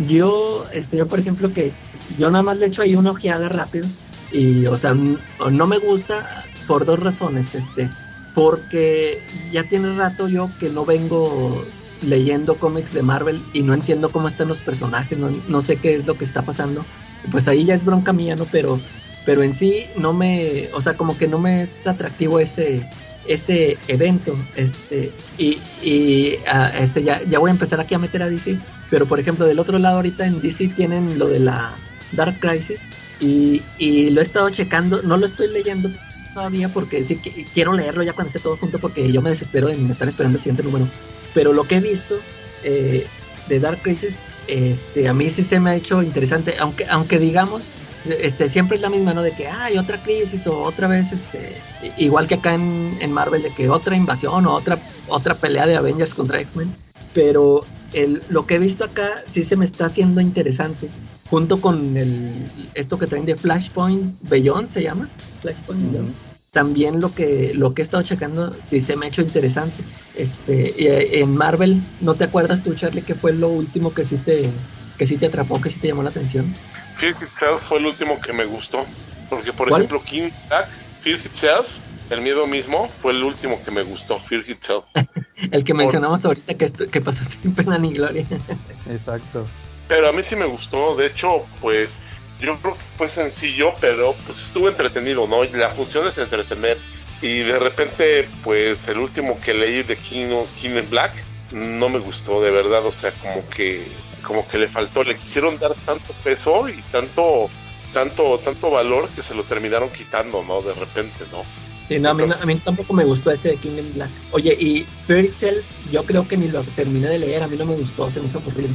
Yo, este, yo por ejemplo que yo nada más le echo ahí una ojeada rápido y, o sea, no me gusta por dos razones, este, porque ya tiene rato yo que no vengo leyendo cómics de Marvel y no entiendo cómo están los personajes, no, no sé qué es lo que está pasando. Pues ahí ya es bronca mía, ¿no? Pero, pero en sí no me, o sea, como que no me es atractivo ese, ese evento. Este, y, y ah, este, ya, ya voy a empezar aquí a meter a DC. Pero por ejemplo, del otro lado ahorita en DC tienen lo de la Dark Crisis. Y, y lo he estado checando, no lo estoy leyendo todavía porque sí quiero leerlo ya cuando esté todo junto porque yo me desespero en estar esperando el siguiente número. Pero lo que he visto eh, de Dark Crisis este, a mí sí se me ha hecho interesante, aunque, aunque digamos, este, siempre es la misma, ¿no? De que hay otra crisis o otra vez, este, igual que acá en, en Marvel, de que otra invasión o otra, otra pelea de Avengers contra X-Men. Pero el, lo que he visto acá sí se me está haciendo interesante. Junto con el, esto que traen de Flashpoint Beyond, se llama. Flashpoint Beyond. También lo que, lo que he estado checando sí se me ha hecho interesante. Este, y, eh, en Marvel, ¿no te acuerdas tú, Charlie, que fue lo último que sí te, que sí te atrapó, que sí te llamó la atención?
Fear Itself fue el último que me gustó. Porque, por
¿Cuál?
ejemplo, King Black, Fear Itself, el miedo mismo, fue el último que me gustó, Fear Itself.
El que mencionamos ahorita que, que pasó sin pena ni gloria.
Exacto.
Pero a mí sí me gustó, de hecho, pues yo creo que fue sencillo, pero pues estuvo entretenido, ¿no? Y la función es entretener. Y de repente, pues el último que leí de King, King in Black no me gustó, de verdad, o sea, como que como que le faltó, le quisieron dar tanto peso y tanto tanto tanto valor que se lo terminaron quitando, ¿no? De repente, ¿no?
Sí, no, a, mí, a tampoco me gustó ese de King in Black. Oye, y Fairy Tail, yo creo que ni lo terminé de leer, a mí no me gustó, se me hizo aburrido.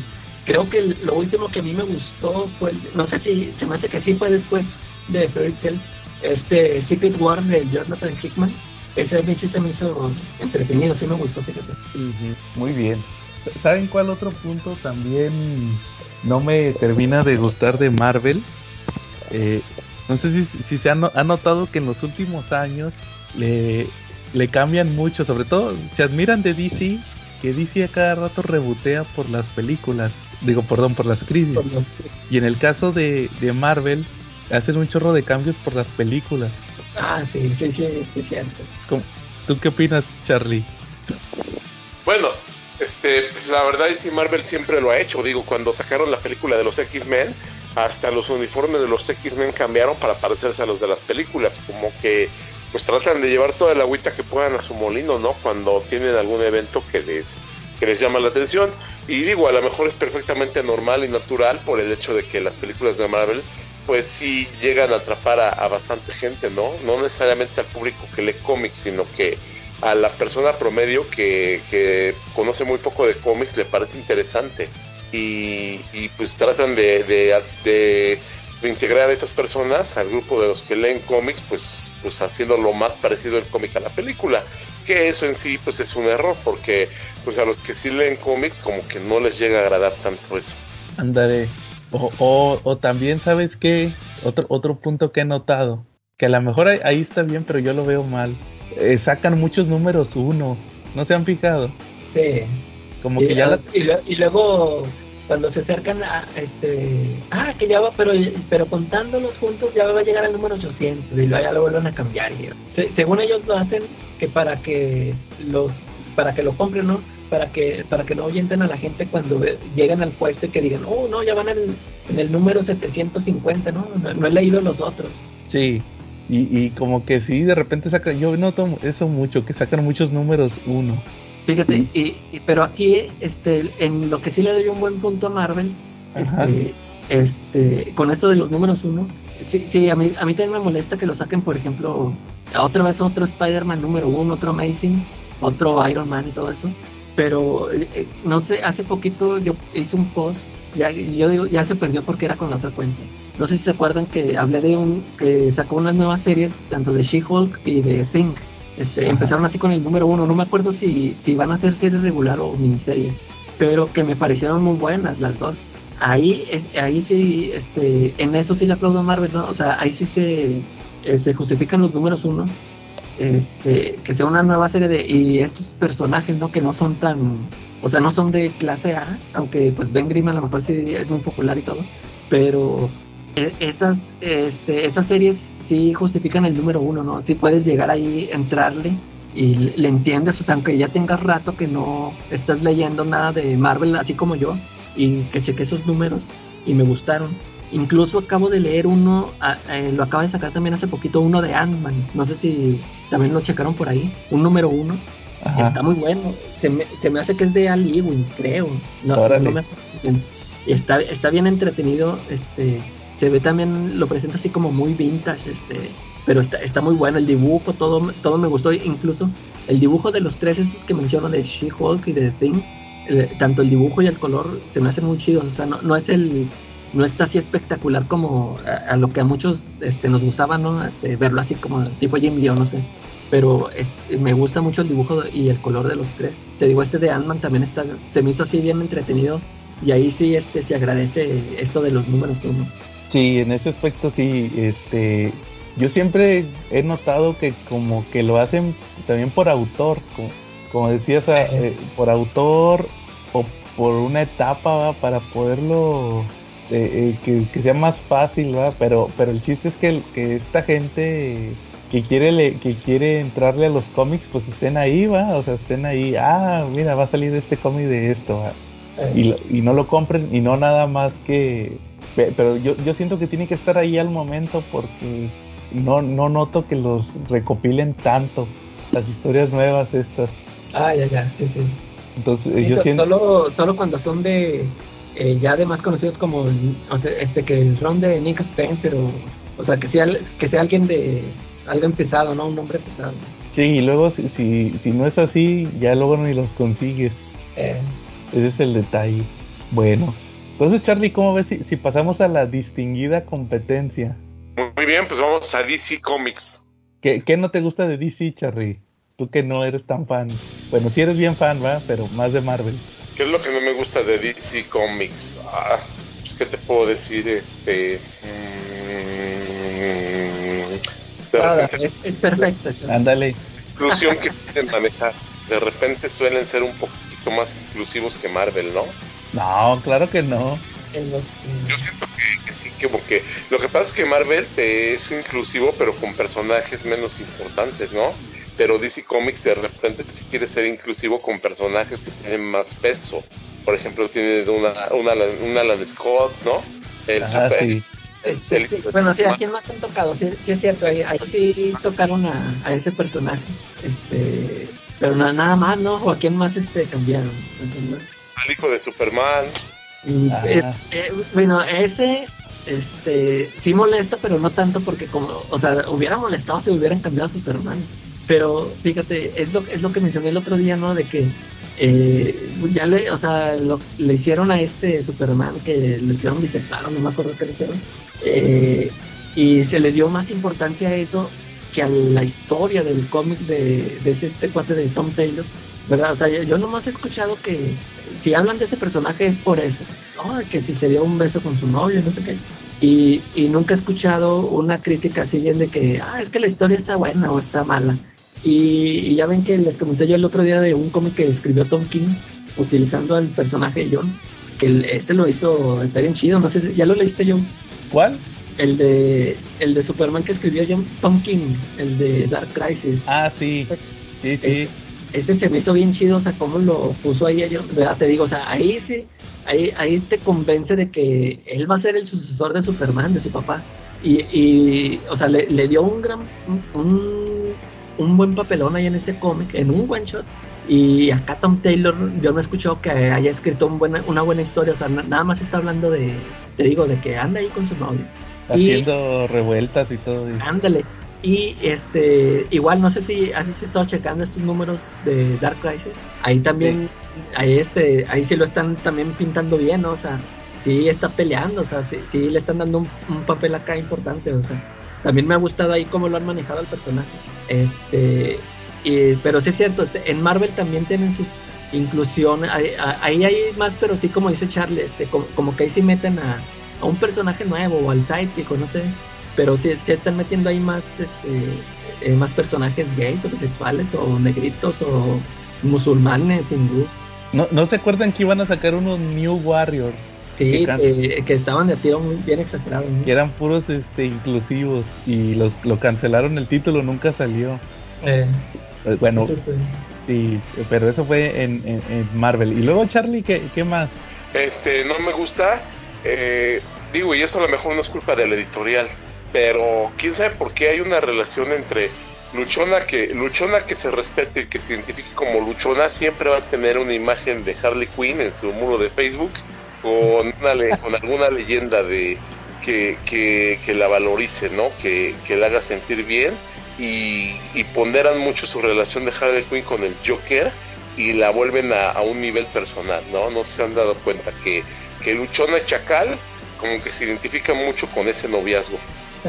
Creo que lo último que a mí me gustó fue, el- no sé si se me hace que sí fue después de Fairy Tail, este Secret War de Jonathan Hickman. Ese a mí sí se me hizo entretenido, sí me gustó, fíjate.
Muy bien. ¿Saben cuál otro punto también no me termina de gustar de Marvel? Eh, no sé si, si se ha, no- ha notado que en los últimos años le, le cambian mucho, sobre todo se admiran de DC, que DC a cada rato rebotea por las películas, digo, perdón, por las crisis. Y en el caso de, de Marvel, hacen un chorro de cambios por las películas.
Ah, sí, sí, sí, sí, cierto.
¿Cómo- ¿Tú qué opinas, Charlie?
Bueno, este, la verdad es que Marvel siempre lo ha hecho. Digo, cuando sacaron la película de los X-Men, hasta los uniformes de los X-Men cambiaron para parecerse a los de las películas. Como que, pues tratan de llevar toda la agüita que puedan a su molino, ¿no? Cuando tienen algún evento que les, que les llama la atención. Y digo, a lo mejor es perfectamente normal y natural por el hecho de que las películas de Marvel, pues sí llegan a atrapar a, a bastante gente, ¿no? No necesariamente al público que lee cómics, sino que a la persona promedio que, que conoce muy poco de cómics le parece interesante y, y pues tratan de, de, de- integrar a esas personas al grupo de los que leen cómics pues, pues haciendo lo más parecido el cómic a la película que eso en sí pues es un error porque pues a los que sí leen cómics como que no les llega a agradar tanto eso
Andaré. O, o, también, ¿sabes qué? Otro, otro punto que he notado. Que a lo mejor ahí está bien, pero yo lo veo mal. Eh, sacan muchos números uno. ¿No se han fijado?
Sí.
Como
y,
que ya la...
y lo- y luego cuando se acercan a este ah que ya va pero pero contándolos juntos ya va a llegar al número 800 y luego ya lo vuelven a cambiar y, se- según ellos lo hacen que para que los para que lo compren no para que para que no oyenten a la gente cuando ve- llegan al puesto y que digan oh no ya van en, en el número 750 no no, no he leído los otros
Sí. Y, y como que sí, de repente sacan... Yo noto eso mucho, que sacan muchos números uno.
Fíjate, y, y- pero aquí, este, en lo que sí le doy un buen punto a Marvel,
Ajá.
este, este, con esto de los números uno, sí, sí, a mí, a mí también me molesta que lo saquen, por ejemplo, otra vez otro Spider-Man número uno, otro Amazing, otro Iron Man y todo eso. Pero, eh, eh, no sé, hace poquito yo hice un post, ya, yo digo, ya se perdió porque era con la otra cuenta. No sé si se acuerdan que hablé de un, que sacó unas nuevas series, tanto de She-Hulk y de Thing. Este, empezaron así con el número uno, no me acuerdo si, si van a ser series regular o miniseries, pero que me parecieron muy buenas las dos. Ahí, es- ahí sí, este, en eso sí le aplaudo a Marvel, ¿no? O sea, ahí sí se, eh, se justifican los números uno, este, que sea una nueva serie de, y estos personajes, ¿no? Que no son tan, o sea, no son de clase A, aunque pues Ben Grimm a lo mejor sí es muy popular y todo, pero esas, este, esas series sí justifican el número uno, ¿no? Si puedes llegar ahí, entrarle y le, entiendes, o sea, aunque ya tengas rato que no estás leyendo nada de Marvel, así como yo, y que chequé esos números y me gustaron. Incluso acabo de leer uno, eh, lo acaba de sacar también hace poquito, uno de Ant-Man. No sé si también lo checaron por ahí. Un número uno.
Ajá.
Está muy bueno. Se me, se me hace que es de Al Ewing, creo. No, no me acuerdo bien. Está, está bien entretenido. Este, se ve también, lo presenta así como muy vintage, este, pero está, está muy bueno. El dibujo, todo, todo me gustó. Incluso el dibujo de los tres esos que menciono de She-Hulk y de Thing, eh, tanto el dibujo y el color se me hacen muy chidos. O sea, no, no es el no está así espectacular como a, lo que a muchos este, nos gustaba, ¿no? Este, verlo así como tipo Jim Lee, no sé. Pero este, me gusta mucho el dibujo y el color de los tres. Te digo, este de Ant-Man también está, se me hizo así bien entretenido. Y ahí sí este, se agradece esto de los números uno.
Sí, en ese aspecto sí, este, yo siempre he notado que como que lo hacen también por autor, como, decías, eh, por autor o por una etapa para poderlo eh, eh, que, sea más fácil, ¿verdad? Pero, pero el chiste es que, que esta gente que quiere que quiere entrarle a los cómics, pues estén ahí, va, o sea, estén ahí, ah, mira, va a salir este cómic de esto, y, y, no lo compren y no nada más que, pero yo, yo siento que tiene que estar ahí al momento porque no, no noto que los recopilen tanto las historias nuevas estas.
Ah, ya, ya, sí, sí.
Entonces, yo siento...
solo, solo cuando son de eh, ya además conocidos como o sea, este que el ron de Nick Spencer o, o sea que sea que sea alguien de alguien pesado no un hombre pesado
sí y luego si, si, si no es así ya luego ni los consigues eh. ese es el detalle bueno entonces Charlie cómo ves si, si pasamos a la distinguida competencia
muy bien pues vamos a DC Comics
¿Qué, ¿Qué, no te gusta de DC Charlie tú que no eres tan fan bueno si eres bien fan va pero más de Marvel
¿Qué es lo que no me gusta de DC Comics? Ah, pues, ¿qué te puedo decir? Este.
Mm, es, perfecto,
Ándale.
Exclusión que pueden manejar. De repente suelen ser un poquito más inclusivos que Marvel, ¿no?
No, claro que no.
Yo siento que, que sí, como que lo que pasa es que Marvel es inclusivo, pero con personajes menos importantes, ¿no? pero DC Comics de repente si quiere ser inclusivo con personajes que tienen más peso. Por ejemplo, tiene una, una, una Alan Scott, ¿no?
El super, sí. Bueno, sí, ¿a quién más han tocado? Sí, sí es cierto, ahí, sí tocaron a, a, ese personaje. Este, pero nada más, ¿no? ¿O a quién más este cambiaron?
Al hijo de Superman.
Eh, eh, bueno, ese este sí molesta, pero no tanto porque como, o sea, hubiera molestado si hubieran cambiado a Superman. Pero fíjate, es lo, es lo que mencioné el otro día, ¿no? De que eh, ya le, o sea, le hicieron a este Superman que lo hicieron bisexual, no me acuerdo qué le hicieron. Y se le dio más importancia a eso que a la historia del cómic de, de ese, este cuate de Tom Taylor, ¿verdad? O sea, yo nomás he escuchado que si hablan de ese personaje es por eso. Que si se dio un beso con su novio, no sé qué. Y, y nunca he escuchado una crítica así bien de que, ah, es que la historia está buena o está mala. Y, ya ven que les comenté yo el otro día de un cómic que escribió Tom King utilizando al personaje de John, que este lo hizo, está bien chido, no sé, ¿ya lo leíste John?
¿Cuál?
El de, el de Superman que escribió John, Tom King, el de Dark Crisis.
Ah, sí, sí, sí.
Ese, se me hizo bien chido, o sea, cómo lo puso ahí, yo, ¿verdad? Te digo, o sea, ahí sí, ahí, ahí te convence de que él va a ser el sucesor de Superman, de su papá. Y, y o sea, le, le dio un gran, un un buen papelón ahí en ese cómic, en un one shot. Y acá Tom Taylor, yo no he escuchado que haya escrito una buena historia, o sea, nada más está hablando de, te digo, de que anda ahí con su novio.
Haciendo revueltas y todo.
Ándale. Y este, igual no sé si has estado checando estos números de Dark Crisis. Ahí también, ahí este, ahí sí lo están también pintando bien, ¿no? O sea, sí está peleando, o sea, sí, sí le están dando un, un papel acá importante, o sea también me ha gustado ahí cómo lo han manejado al personaje. Este, pero sí es cierto, este, en Marvel también tienen sus inclusiones, ahí, hay más, pero sí como dice Charlie, este, como, que ahí sí meten a, un personaje nuevo o al sidekick o no sé, pero sí, sí están metiendo ahí más, este, eh, más personajes gays o bisexuales o negritos o musulmanes, hindús.
¿No, ¿No se acuerdan que iban a sacar unos New Warriors?
Sí, que, estaban de tiro muy bien exagerados.
Que eran puros este, inclusivos y los, lo cancelaron el título, nunca salió.
Eh,
pues, bueno, sí, pero eso fue en, Marvel. Y luego, Charlie, ¿qué, ¿qué, más?
Este, no me gusta. Eh, digo, y eso a lo mejor no es culpa del editorial, pero quién sabe por qué hay una relación entre luchona que luchona que se respete y que se identifique como luchona siempre va a tener una imagen de Harley Quinn en su muro de Facebook con, con alguna leyenda de que, que, la valorice, ¿no? Que, que, la haga sentir bien y, y, ponderan mucho su relación de Harley Quinn con el Joker y la vuelven a, a, un nivel personal, ¿no? No se han dado cuenta que, que Luchona Chacal como que se identifica mucho con ese noviazgo.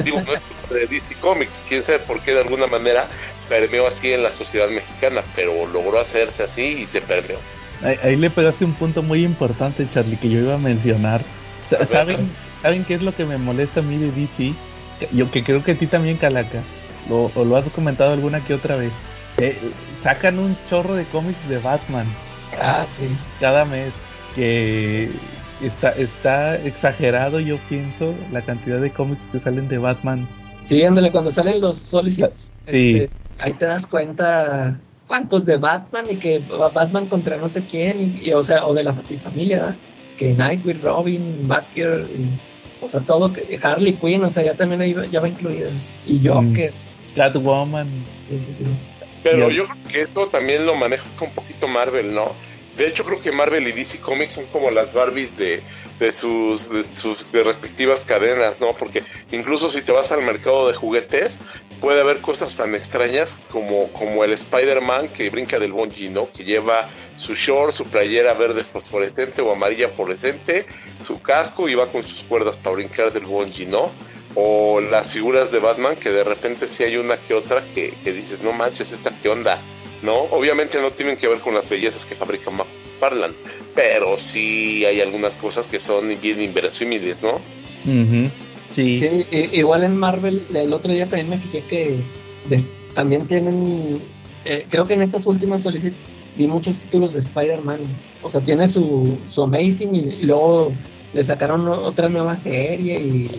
Digo, no es de DC Comics, quién sabe por qué de alguna manera permeó así en la sociedad mexicana, pero logró hacerse así y se permeó.
Ahí, ahí le pegaste un punto muy importante, Charlie, que yo iba a mencionar. ¿Saben, ¿Saben qué es lo que me molesta a mí de DC? Yo que creo que a ti también, Calaca, lo, o lo has comentado alguna que otra vez. Eh, sacan un chorro de cómics de Batman.
Ah, sí.
Cada mes. Que está, está exagerado, yo pienso, la cantidad de cómics que salen de Batman.
Sí, ándale, cuando salen los solicits,
Sí.
este, ahí te das cuenta cuántos de Batman y que Batman contra no sé quién, y, y, o sea, o de la familia, ¿verdad? que Nightwing, Robin, Batgirl, y, o sea, todo, que Harley Quinn, o sea, ya también ahí va- ya va incluida, y Joker,
Catwoman.
sí, sí, sí.
Pero yo creo que esto también lo maneja un poquito Marvel, ¿no? De hecho, creo que Marvel y DC Comics son como las Barbies de, de sus, de sus respectivas cadenas, ¿no? Porque incluso si te vas al mercado de juguetes, puede haber cosas tan extrañas como, como el Spider-Man que brinca del bungee, ¿no? Que lleva su short, su playera verde fosforescente o amarilla fluorescente, su casco y va con sus cuerdas para brincar del bungee, ¿no? O las figuras de Batman que de repente sí hay una que otra que, que dices, no manches, esta qué onda, ¿no? Obviamente no tienen que ver con las bellezas que fabrica McFarlane, pero sí hay algunas cosas que son bien inverosímiles, ¿no?
Ujú, Sí.
Sí, igual en Marvel, el otro día también me fijé que también tienen, eh, creo que en estas últimas solicitudes vi muchos títulos de Spider-Man. O sea, tiene su, su Amazing y, y luego le sacaron otra nueva serie y,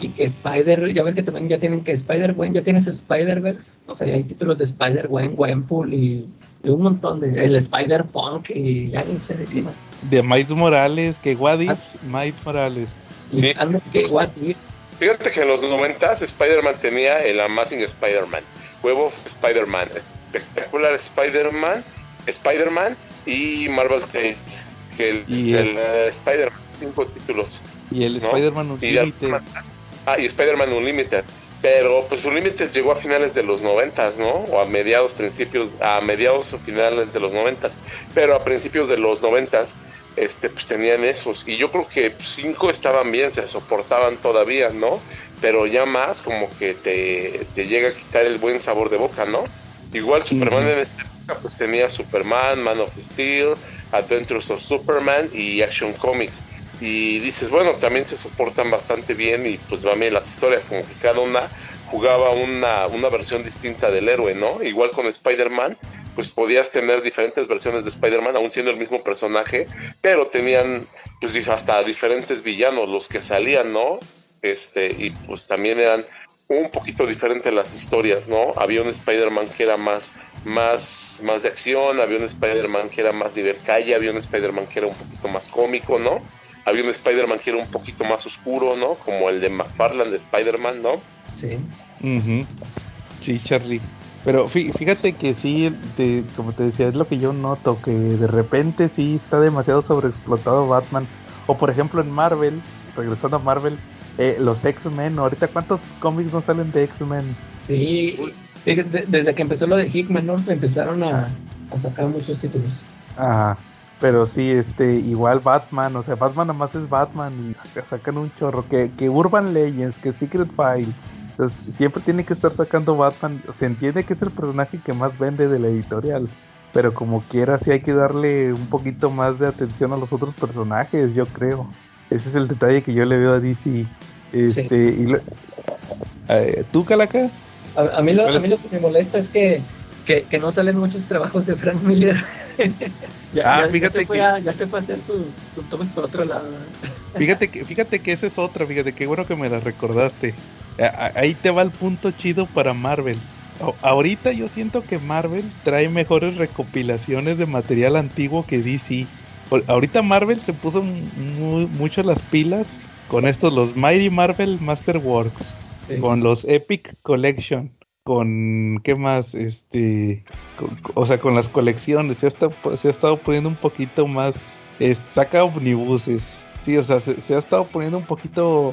y que Spider, ya ves que también ya tienen que Spider-Gwen, ya tienes Spider-Verse. O sea, ya hay títulos de Spider-Gwen, Gwenpool y, y un montón de, el Spider-Punk y ya ni sé de qué más.
De Miles Morales, que Wadis,
Ah.
Miles Morales.
Y
Sí.
que What If,
Fíjate que en los noventas Spider-Man tenía el Amazing Spider-Man, Web of Spider-Man, Espectacular Spider-Man, Spider-Man y Marvel Tales. Que el,
Y
el,
el-
eh, Spider-Man, cinco títulos.
Y el
¿no?
Spider-Man
Y Ah, y Spider-Man Unlimited. Pero pues Unlimited llegó a finales de los noventas, ¿no? O a mediados, principios, a mediados o finales de los noventas. Pero a principios de los noventas, este, pues tenían esos. Y yo creo que cinco estaban bien, se soportaban todavía, ¿no? Pero ya más como que te, te llega a quitar el buen sabor de boca, ¿no? Igual Superman en esa época pues tenía Superman, Man of Steel, Adventures of Superman y Action Comics. Y dices, bueno, también se soportan bastante bien y pues van bien las historias, como que cada una jugaba una, una versión distinta del héroe, ¿no? Igual con Spider-Man, pues podías tener diferentes versiones de Spider-Man, aún siendo el mismo personaje, pero tenían pues hasta diferentes villanos los que salían, ¿no? Este, y pues también eran un poquito diferentes las historias, ¿no? Había un Spider-Man que era más, más, más de acción, había un Spider-Man que era más nivel calle, había un Spider-Man que era un poquito más cómico, ¿no? Había un Spider-Man que era un poquito más oscuro, ¿no? Como el de McFarlane de Spider-Man, ¿no?
sí.
Ujú. Sí, Charlie. Pero fí- fíjate que sí, te- como te decía, es lo que yo noto, que de repente sí está demasiado sobreexplotado Batman. O por ejemplo en Marvel, regresando a Marvel, eh, los X-Men, ahorita cuántos cómics no salen de X-Men.
Sí, sí, de- desde que empezó lo de Hickman, ¿no? Empezaron a, a sacar muchos títulos.
Ah, pero sí, este, igual Batman, o sea, Batman nada más es Batman y saca- sacan un chorro, que, que Urban Legends, que Secret Files, entonces, siempre tiene que estar sacando Batman, se entiende que es el personaje que más vende de la editorial, pero como quiera sí hay que darle un poquito más de atención a los otros personajes, yo creo. Ese es el detalle que yo le veo a DC. Este, y lo- eh, ¿Tú, Calaca?
A, a mí lo,
¿Cuál
a mí lo que me molesta es que, que, que no salen muchos trabajos de Frank Miller. ya,
Ah,
ya- ya
fíjate
se fue
que-
a, ya se fue a hacer sus, sus cómics por otro lado.
Fíjate que, fíjate que esa es otra, fíjate qué bueno que me la recordaste. Ahí te va el punto chido para Marvel. Ahorita yo siento que Marvel trae mejores recopilaciones de material antiguo que DC. Ahorita Marvel se puso mu- mucho las pilas con estos, los Mighty Marvel Masterworks,
Sí.
con los Epic Collection, con qué más, este, con- o sea, con las colecciones. Se ha, estado, se ha estado poniendo un poquito más, saca omnibuses. Sí, o sea, se, se ha estado poniendo un poquito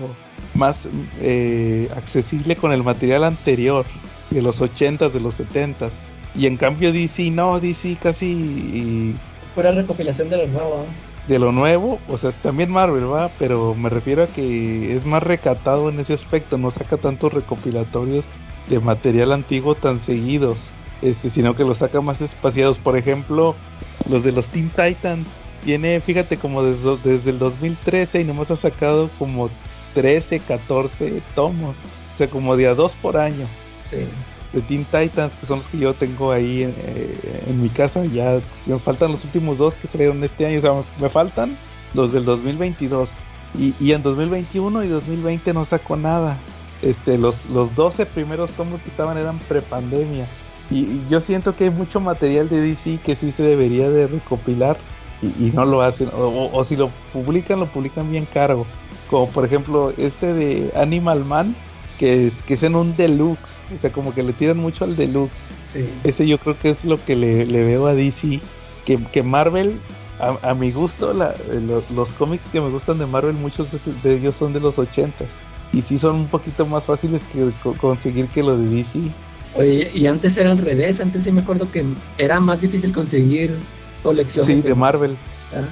más eh, accesible con el material anterior, de los 80s, de los 70s. Y en cambio DC no, DC casi
Es pura recopilación de lo nuevo. ¿eh?
de lo nuevo, o sea, también Marvel va, pero me refiero a que es más recatado en ese aspecto, no saca tantos recopilatorios de material antiguo tan seguidos, este, sino que los saca más espaciados. Por ejemplo, los de los Teen Titans, tiene, fíjate, como desde, desde el 2013 y nomás ha sacado como 13, 14 tomos, o sea, como de a dos por año
Sí.
de Teen Titans, que son los que yo tengo ahí en, eh, en mi casa. Ya me faltan los últimos dos que salieron este año. O sea, me faltan los del 2022. Y, y en 2021 y 2020 no sacó nada. Este, los, los 12 primeros tomos que estaban eran prepandemia. Y, y yo siento que hay mucho material de DC que sí se debería de recopilar y, y no lo hacen. O, o- o si lo publican, lo publican bien caro. Como por ejemplo este de Animal Man, que es, que es en un deluxe. O sea, como que le tiran mucho al deluxe.
Sí.
Ese yo creo que es lo que le, le veo a DC. Que, que Marvel, a, a mi gusto, la- eh, los, los cómics que me gustan de Marvel, muchos de, de ellos son de los 80. Y sí son un poquito más fáciles que co- conseguir que lo de DC.
Oye, y antes era al revés, antes sí me acuerdo que era más difícil conseguir colecciones.
Sí, de Marvel,
Ah.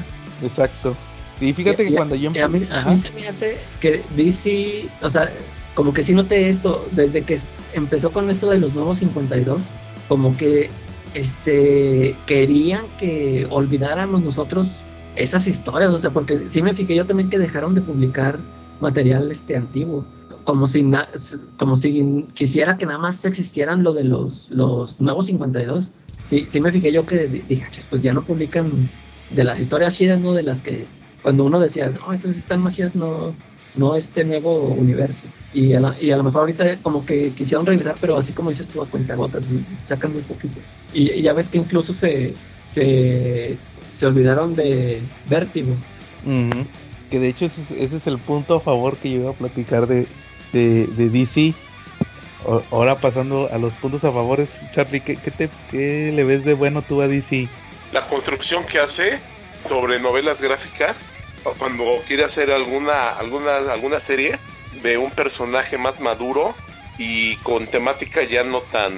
exacto. Y fíjate
Y-
que
y-
cuando yo...
y a, mí, a mí se me hace que DC, o sea, como que sí noté esto, desde que empezó con esto de los nuevos 52, como que este querían que olvidáramos nosotros esas historias, o sea, porque sí me fijé yo también que dejaron de publicar material este antiguo, como si na- como si quisiera que nada más existieran lo de los los nuevos 52. Sí, sí me fijé yo que di- dije, "Chis, pues ya no publican de las historias chidas, no de las que cuando uno decía, no, esas están más chidas, no, no este nuevo universo. Y a, la- y a lo mejor ahorita como que quisieron regresar, pero así como dices tú, a cuenta gotas, sacan muy poquito. Y, y ya ves que incluso se, se, se olvidaron de Vértigo.
Ujú. Que de hecho ese es, ese es el punto a favor que yo iba a platicar de, de, DC. Ahora pasando a los puntos a favores, Charlie, ¿qué, qué, te, ¿qué le ves de bueno tú a DC?
La construcción que hace sobre novelas gráficas cuando quiere hacer alguna alguna alguna serie de un personaje más maduro y con temática ya no tan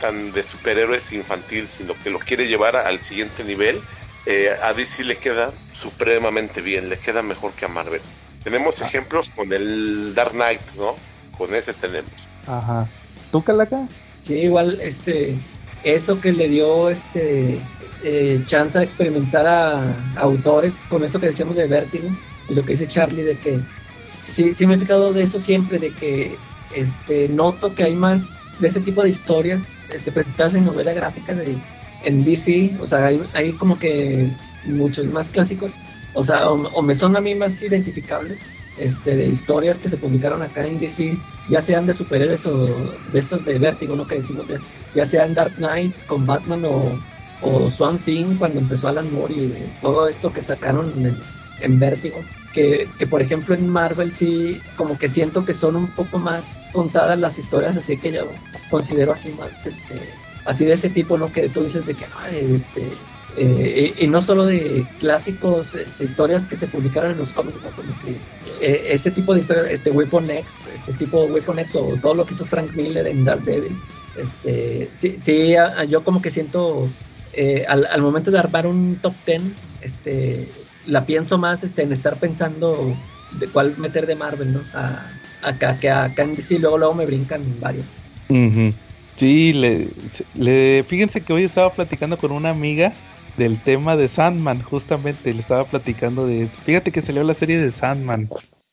tan de superhéroes infantil, sino que lo quiere llevar al siguiente nivel. Eh, a DC le queda supremamente bien, le queda mejor que a Marvel. Tenemos ejemplos con el Dark Knight, ¿no? Con ese tenemos.
Ajá. ¿Tú, Calaca?
Sí, igual este eso que le dio este eh, chance a experimentar a, a autores con esto que decíamos de Vértigo y lo que dice Charlie de que sí, sí me he fijado de eso siempre, de que este noto que hay más de ese tipo de historias este, presentadas en novela gráfica de, en DC, o sea, hay, hay como que muchos más clásicos, o sea, o, o me son a mí más identificables este, de historias que se publicaron acá en DC, ya sean de superhéroes o de estos de Vértigo, ¿no? Que decimos, de- ya sean Dark Knight con Batman o, o Swamp Thing cuando empezó Alan Moore y todo esto que sacaron en, en Vértigo. Que, que, por ejemplo en Marvel sí, como que siento que son un poco más contadas las historias, así que yo considero así más, este, así de ese tipo, ¿no? Que tú dices de que, ay, este, eh, y, no solo de clásicos, este, historias que se publicaron en los cómics, ¿no? Como que, eh, ese tipo de historias, este Weapon X, este tipo de Weapon X o todo lo que hizo Frank Miller en Daredevil, este, sí, sí yo como que siento, eh, al, momento de armar un top 10, este, la pienso más este, en estar pensando de cuál meter de Marvel, ¿no? A, acá, que acá en luego, luego me brincan varios.
Ujú. Sí, le, le, fíjense que hoy estaba platicando con una amiga del tema de Sandman, justamente, le estaba platicando de. Fíjate que salió la serie de Sandman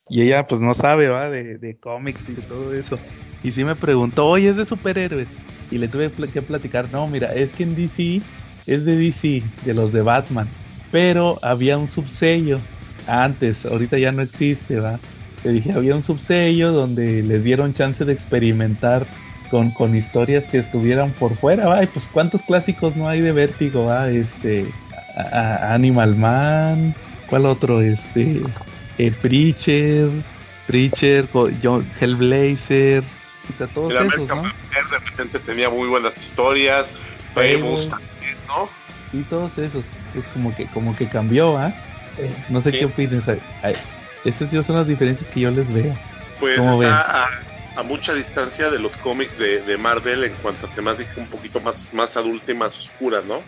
y ella pues no sabe, va, de, de cómics y de todo eso. Y sí me preguntó, oye, es de superhéroes. Y le tuve que platicar, no, mira, es que en DC es de DC, de los de Batman. Pero había un subsello antes, ahorita ya no existe, va. Te dije, había un subsello donde les dieron chance de experimentar con, con historias que estuvieran por fuera, va. Y pues cuántos clásicos no hay de Vértigo, va. Este, a- a- Animal Man, ¿cuál otro? Este, eh, Preacher, Preacher, John- Hellblazer, o sea, todos
El
esos,
American
¿no?
De repente tenía muy buenas historias. Fables también, ¿no?
Y todos esos, es como que, como que cambió, ¿ah?
Sí.
No sé
Sí.
qué opinas. Ay, ay, Estas sí son las diferencias que yo les veo.
Pues
¿Cómo
está a mucha distancia de los cómics de, de, Marvel en cuanto a temática un poquito más, más adulta y más oscura, ¿no?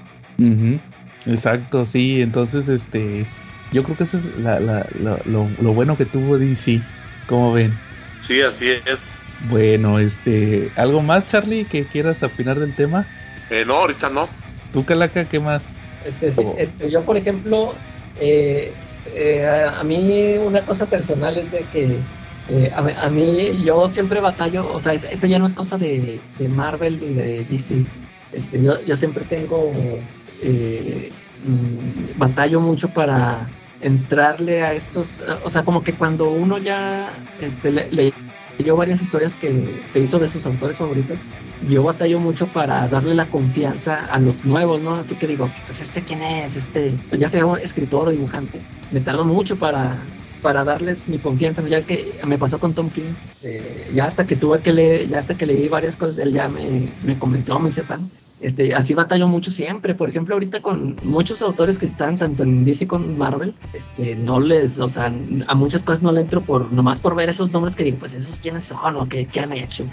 Exacto, sí, entonces este yo creo que eso es la, la, lo, lo, bueno que tuvo DC, como ven.
Sí, así es.
Bueno, este, ¿algo más, Charlie, que quieras opinar del tema?
Eh, no, ahorita no.
¿Tú, Calaca, qué más?
Este, este, yo, por ejemplo, eh, eh, a, mí una cosa personal es de que eh, a, mí yo siempre batallo, o sea, esto ya no es cosa de, Marvel ni de DC. Este, yo, yo siempre tengo mm, batallo mucho para entrarle a estos, o sea, como que cuando uno ya este, le, leyó varias historias que se hizo de sus autores favoritos, yo batallo mucho para darle la confianza a los nuevos, ¿no? Así que digo, pues este quién es, este, ya sea un escritor o dibujante, me tardo mucho para, para darles mi confianza. Ya es que me pasó con Tom King, eh, ya hasta que tuve que leer, ya hasta que leí varias cosas él, ya me, me convenció, me sepan. Este, así batallo mucho siempre. Por ejemplo, ahorita con muchos autores que están tanto en DC como en Marvel, este, no les, o sea, a muchas cosas no le entro por, nomás por ver esos nombres que digo, pues esos quiénes son o qué, qué han hecho.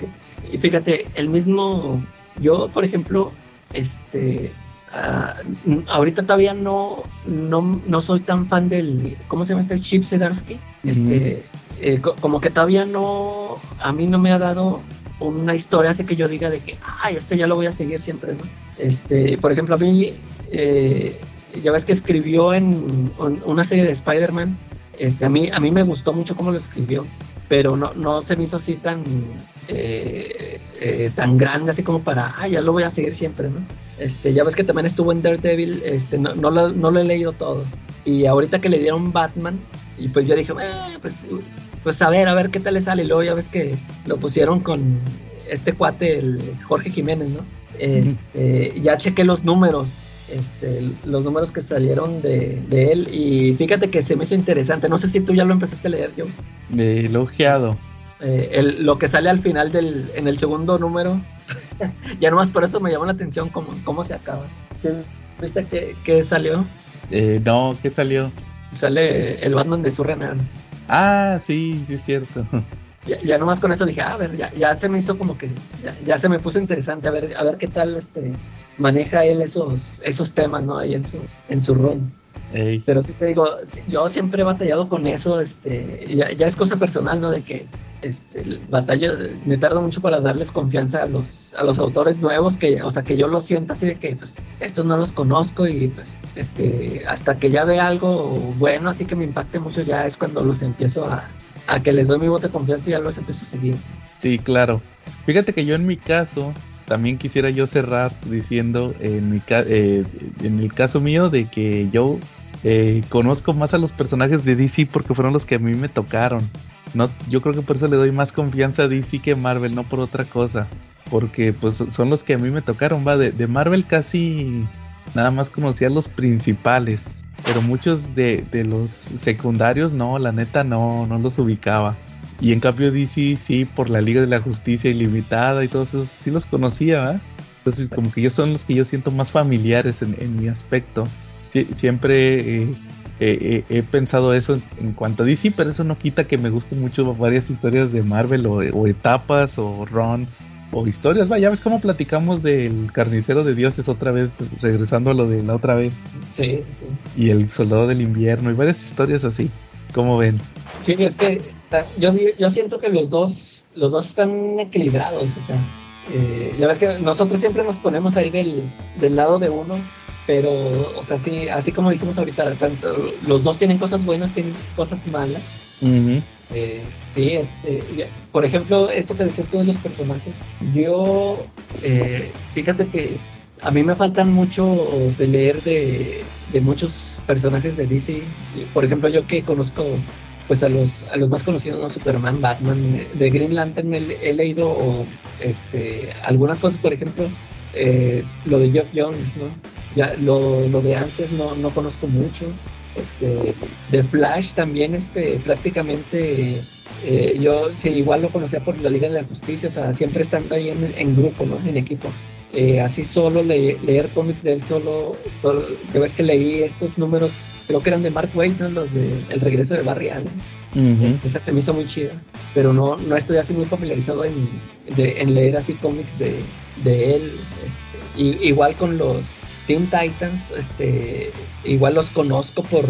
Y fíjate, el mismo, yo, por ejemplo, este, uh, ahorita todavía no, no, no soy tan fan del, ¿cómo se llama este? Chip Sedarsky. Este, eh, como que todavía no, a mí no me ha dado una historia hace que yo diga de que, ay, este ya lo voy a seguir siempre, ¿no? Este, por ejemplo, a mí, eh, ya ves que escribió en, una serie de Spider-Man, este, a, mí, a mí me gustó mucho cómo lo escribió, pero no, no se me hizo así tan, eh, eh, tan grande, así como para, ay, ya lo voy a seguir siempre, ¿no? Este, ya ves que también estuvo en Daredevil, este, no, no, lo, no lo he leído todo. Y ahorita que le dieron Batman, y pues yo dije, eh, pues pues a ver, a ver qué tal le sale. Y luego ya ves que lo pusieron con este cuate, el Jorge Jiménez, ¿no? Este, ya chequé los números, este, los números que salieron de, él y fíjate que se me hizo interesante. No sé si tú ya lo empezaste a leer, yo.
he elogiado.
Eh, lo que sale al final del, en el segundo número, ya nomás por eso me llamó la atención cómo, cómo se acaba. ¿Viste qué, salió?
Eh, no, ¿qué salió?
Sale el Batman de Surrenan.
Ah, sí, sí es cierto.
Ya, ya nomás con eso dije, ah, a ver, ya, ya se me hizo como que, ya, se me puso interesante, a ver, a ver qué tal este maneja él esos, esos temas, ¿no? Ahí en su, en su rol. Pero sí te digo, yo siempre he batallado con eso, este, ya, ya, es cosa personal, ¿no? De que este, batalla, me tardo mucho para darles confianza a los, a los autores nuevos, que, o sea, que yo lo siento así de que, pues, estos no los conozco y, pues, este, hasta que ya vea algo bueno, así que me impacte mucho, ya es cuando los empiezo a, a que les doy mi voto de confianza y ya los empiezo a seguir.
Sí, claro. Fíjate que yo en mi caso, también quisiera yo cerrar diciendo en, mi eh, en el caso mío de que yo eh, conozco más a los personajes de DC porque fueron los que a mí me tocaron. No, yo creo que por eso le doy más confianza a DC que Marvel, no por otra cosa. Porque pues son los que a mí me tocaron, va, de, Marvel casi nada más conocía los principales. Pero muchos de, los secundarios no, la neta no, no los ubicaba. Y en cambio DC sí, por la Liga de la Justicia Ilimitada y todos esos, sí los conocía, Entonces como que ellos son los que yo siento más familiares en, mi aspecto. Siempre eh, eh, he pensado eso en, cuanto a DC, pero eso no quita que me gusten mucho varias historias de Marvel o, etapas o Ron o historias. Vaya, ves cómo platicamos del carnicero de dioses otra vez, regresando a lo de la otra vez.
Sí, sí.
Y el soldado del invierno y varias historias así. ¿Cómo ven?
Sí, es que yo, yo siento que los dos, los dos están equilibrados, o sea. Eh, ya ves que nosotros siempre nos ponemos ahí del, del lado de uno pero, o sea, sí, así como dijimos ahorita, tanto, los dos tienen cosas buenas, tienen cosas malas. Eh, sí, este, por ejemplo, eso que decías tú de los personajes, yo, eh, fíjate que a mí me faltan mucho de leer de, muchos personajes de DC. Por ejemplo, yo que conozco pues a los, a los más conocidos, ¿no? Superman, Batman, de Green Lantern he, leído este, algunas cosas, por ejemplo, eh, lo de Jeff Jones, ¿no? Ya, lo, lo de antes no, no conozco mucho. Este, de Flash también, este, prácticamente eh, yo sí, igual lo conocía por la Liga de la Justicia, o sea, siempre estando ahí en, en grupo, ¿no? En equipo. Eh, así solo leer cómics de él, solo, solo, que ves que leí estos números creo que eran de Mark Waid, ¿no? Los de El regreso de Barry Allen.
Ujú.
Esa se me hizo muy chida, pero no, no estoy así muy familiarizado en, de- en leer así cómics de, de él. este, y, igual con los Teen Titans, este, igual los conozco por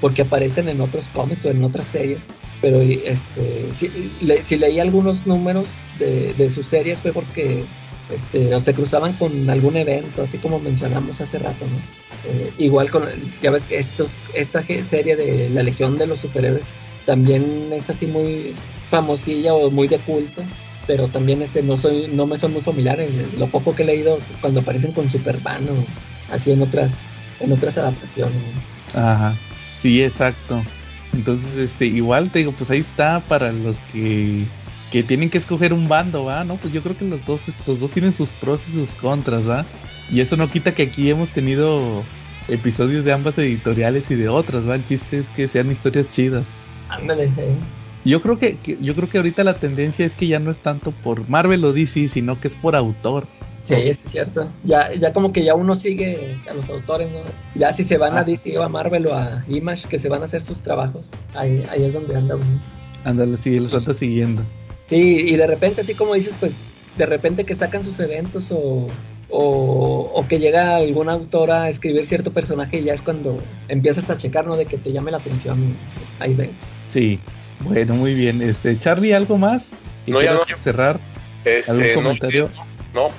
porque aparecen en otros cómics o en otras series, pero este, si, le- si leí algunos números de, sus series fue porque este, se cruzaban con algún evento, así como mencionamos hace rato, ¿no? Eh, igual con, ya ves que estos, esta serie de la Legión de los Superhéroes también es así muy famosilla o muy de culto, pero también este no soy, no me son muy familiares. Lo poco que he leído cuando aparecen con Superman o así en otras, en otras adaptaciones.
Ajá. Sí, exacto. Entonces, este, igual te digo, pues ahí está para los que, que tienen que escoger un bando, ¿va? No, pues yo creo que los dos, los dos tienen sus pros y sus contras, ¿va? Y eso no quita que aquí hemos tenido episodios de ambas editoriales y de otras, ¿va? El chiste es que sean historias chidas.
Ándale, eh.
Yo creo que, que- yo creo que ahorita la tendencia es que ya no es tanto por Marvel o DC, sino que es por autor.
Sí, es cierto. Ya, ya como que ya uno sigue a los autores, ¿no? Ya si se van a
Ah.
DC o a Marvel o a Image, que se van a hacer sus trabajos, ahí, ahí es donde anda uno.
Ándale, sí, los anda siguiendo.
Sí, y de repente, así como dices, pues, de repente que sacan sus eventos o, o, o que llega alguna autora a escribir cierto personaje y ya es cuando empiezas a checar, ¿no? De que te llame la atención y ahí ves.
Sí. Bueno, muy bien. Este, Charlie, ¿algo más? ¿Que
No, ya no.
cerrar?
Este,
¿Algún
no,
comentario?
no,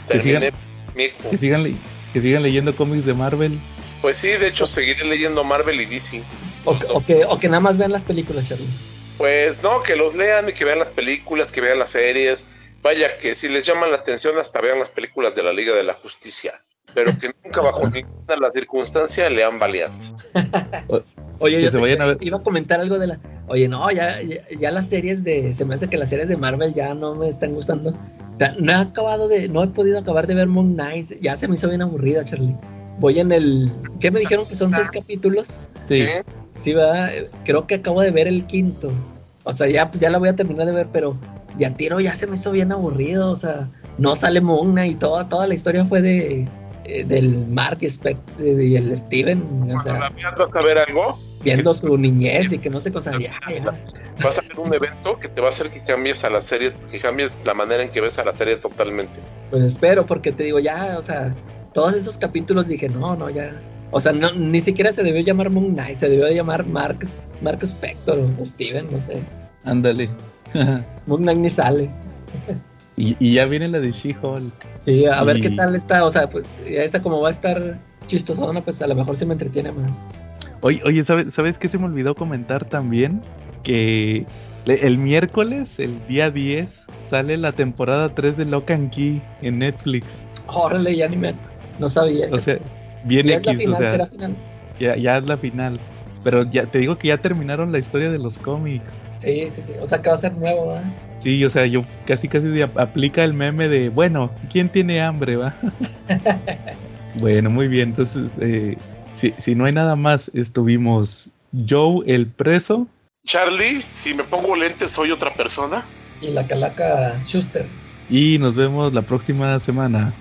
Que
terminé mismo.
Que sigan, que sigan leyendo cómics de Marvel.
Pues sí, de hecho seguiré leyendo Marvel y DC.
O, que- o que, o que nada más vean las películas, Charlie.
Pues no, que los lean y que vean las películas, que vean las series. Vaya, que si les llaman la atención, hasta vean las películas de la Liga de la Justicia. Pero que nunca bajo ninguna de las circunstancias lean Valiant.
Oye, yo
se
te-
vayan a ver.
iba a comentar algo de la... Oye, no, ya, ya, ya las series de... Se me hace que las series de Marvel ya no me están gustando. Ta- No he acabado de... No he podido acabar de ver Moon Knight. Ya se me hizo bien aburrida, Charlie. Voy en el... ¿Qué me dijeron que son seis capítulos?
Sí.
¿Eh?
Sí, ¿verdad? Creo que acabo de ver el quinto. O sea, ya, pues, ya la voy a terminar de ver, pero ya tiro ya se me hizo bien aburrido. O sea, no sale Moon Knight y toda, toda la historia fue de... eh, del Mark y, Spec- y el Steven, o sea,
la vas a ver algo,
viendo su niñez y que no sé cosas. Ya, ya.
vas a ver un evento que te va a hacer que cambies a la serie, que cambies la manera en que ves a la serie totalmente.
Pues espero, porque te digo, ya, o sea, todos esos capítulos dije, no, no, ya. O sea, no, ni siquiera se debió llamar Moon Knight, se debió llamar Mark, Mark Spector o Steven, no sé.
Ándale.
Moon Knight ni sale.
Y, y ya viene la de She-Hulk.
Sí, a ver qué tal está, o sea, pues esa como va a estar chistosona, pues a lo mejor se me entretiene más.
Oye, oye ¿sabes, ¿sabes qué se me olvidó comentar también? Que el miércoles, el día 10, sale la temporada 3 de Lock and Key en Netflix.
Órale, ya ni me, no sabía.
O sea, bien
¿Ya es la final?
o sea,
¿Será final?
ya, ya es la final. Pero ya te digo que ya terminaron la historia de los cómics.
Sí, sí, sí, o sea que va a ser nuevo, ¿verdad?
Sí, o sea, yo casi casi aplica el meme de, bueno, ¿quién tiene hambre, va? bueno, muy bien, entonces, eh, si, si no hay nada más, estuvimos Joe el preso,
Charlie, si me pongo lentes, soy otra persona.
Y la calaca Schuster.
y nos vemos la próxima semana.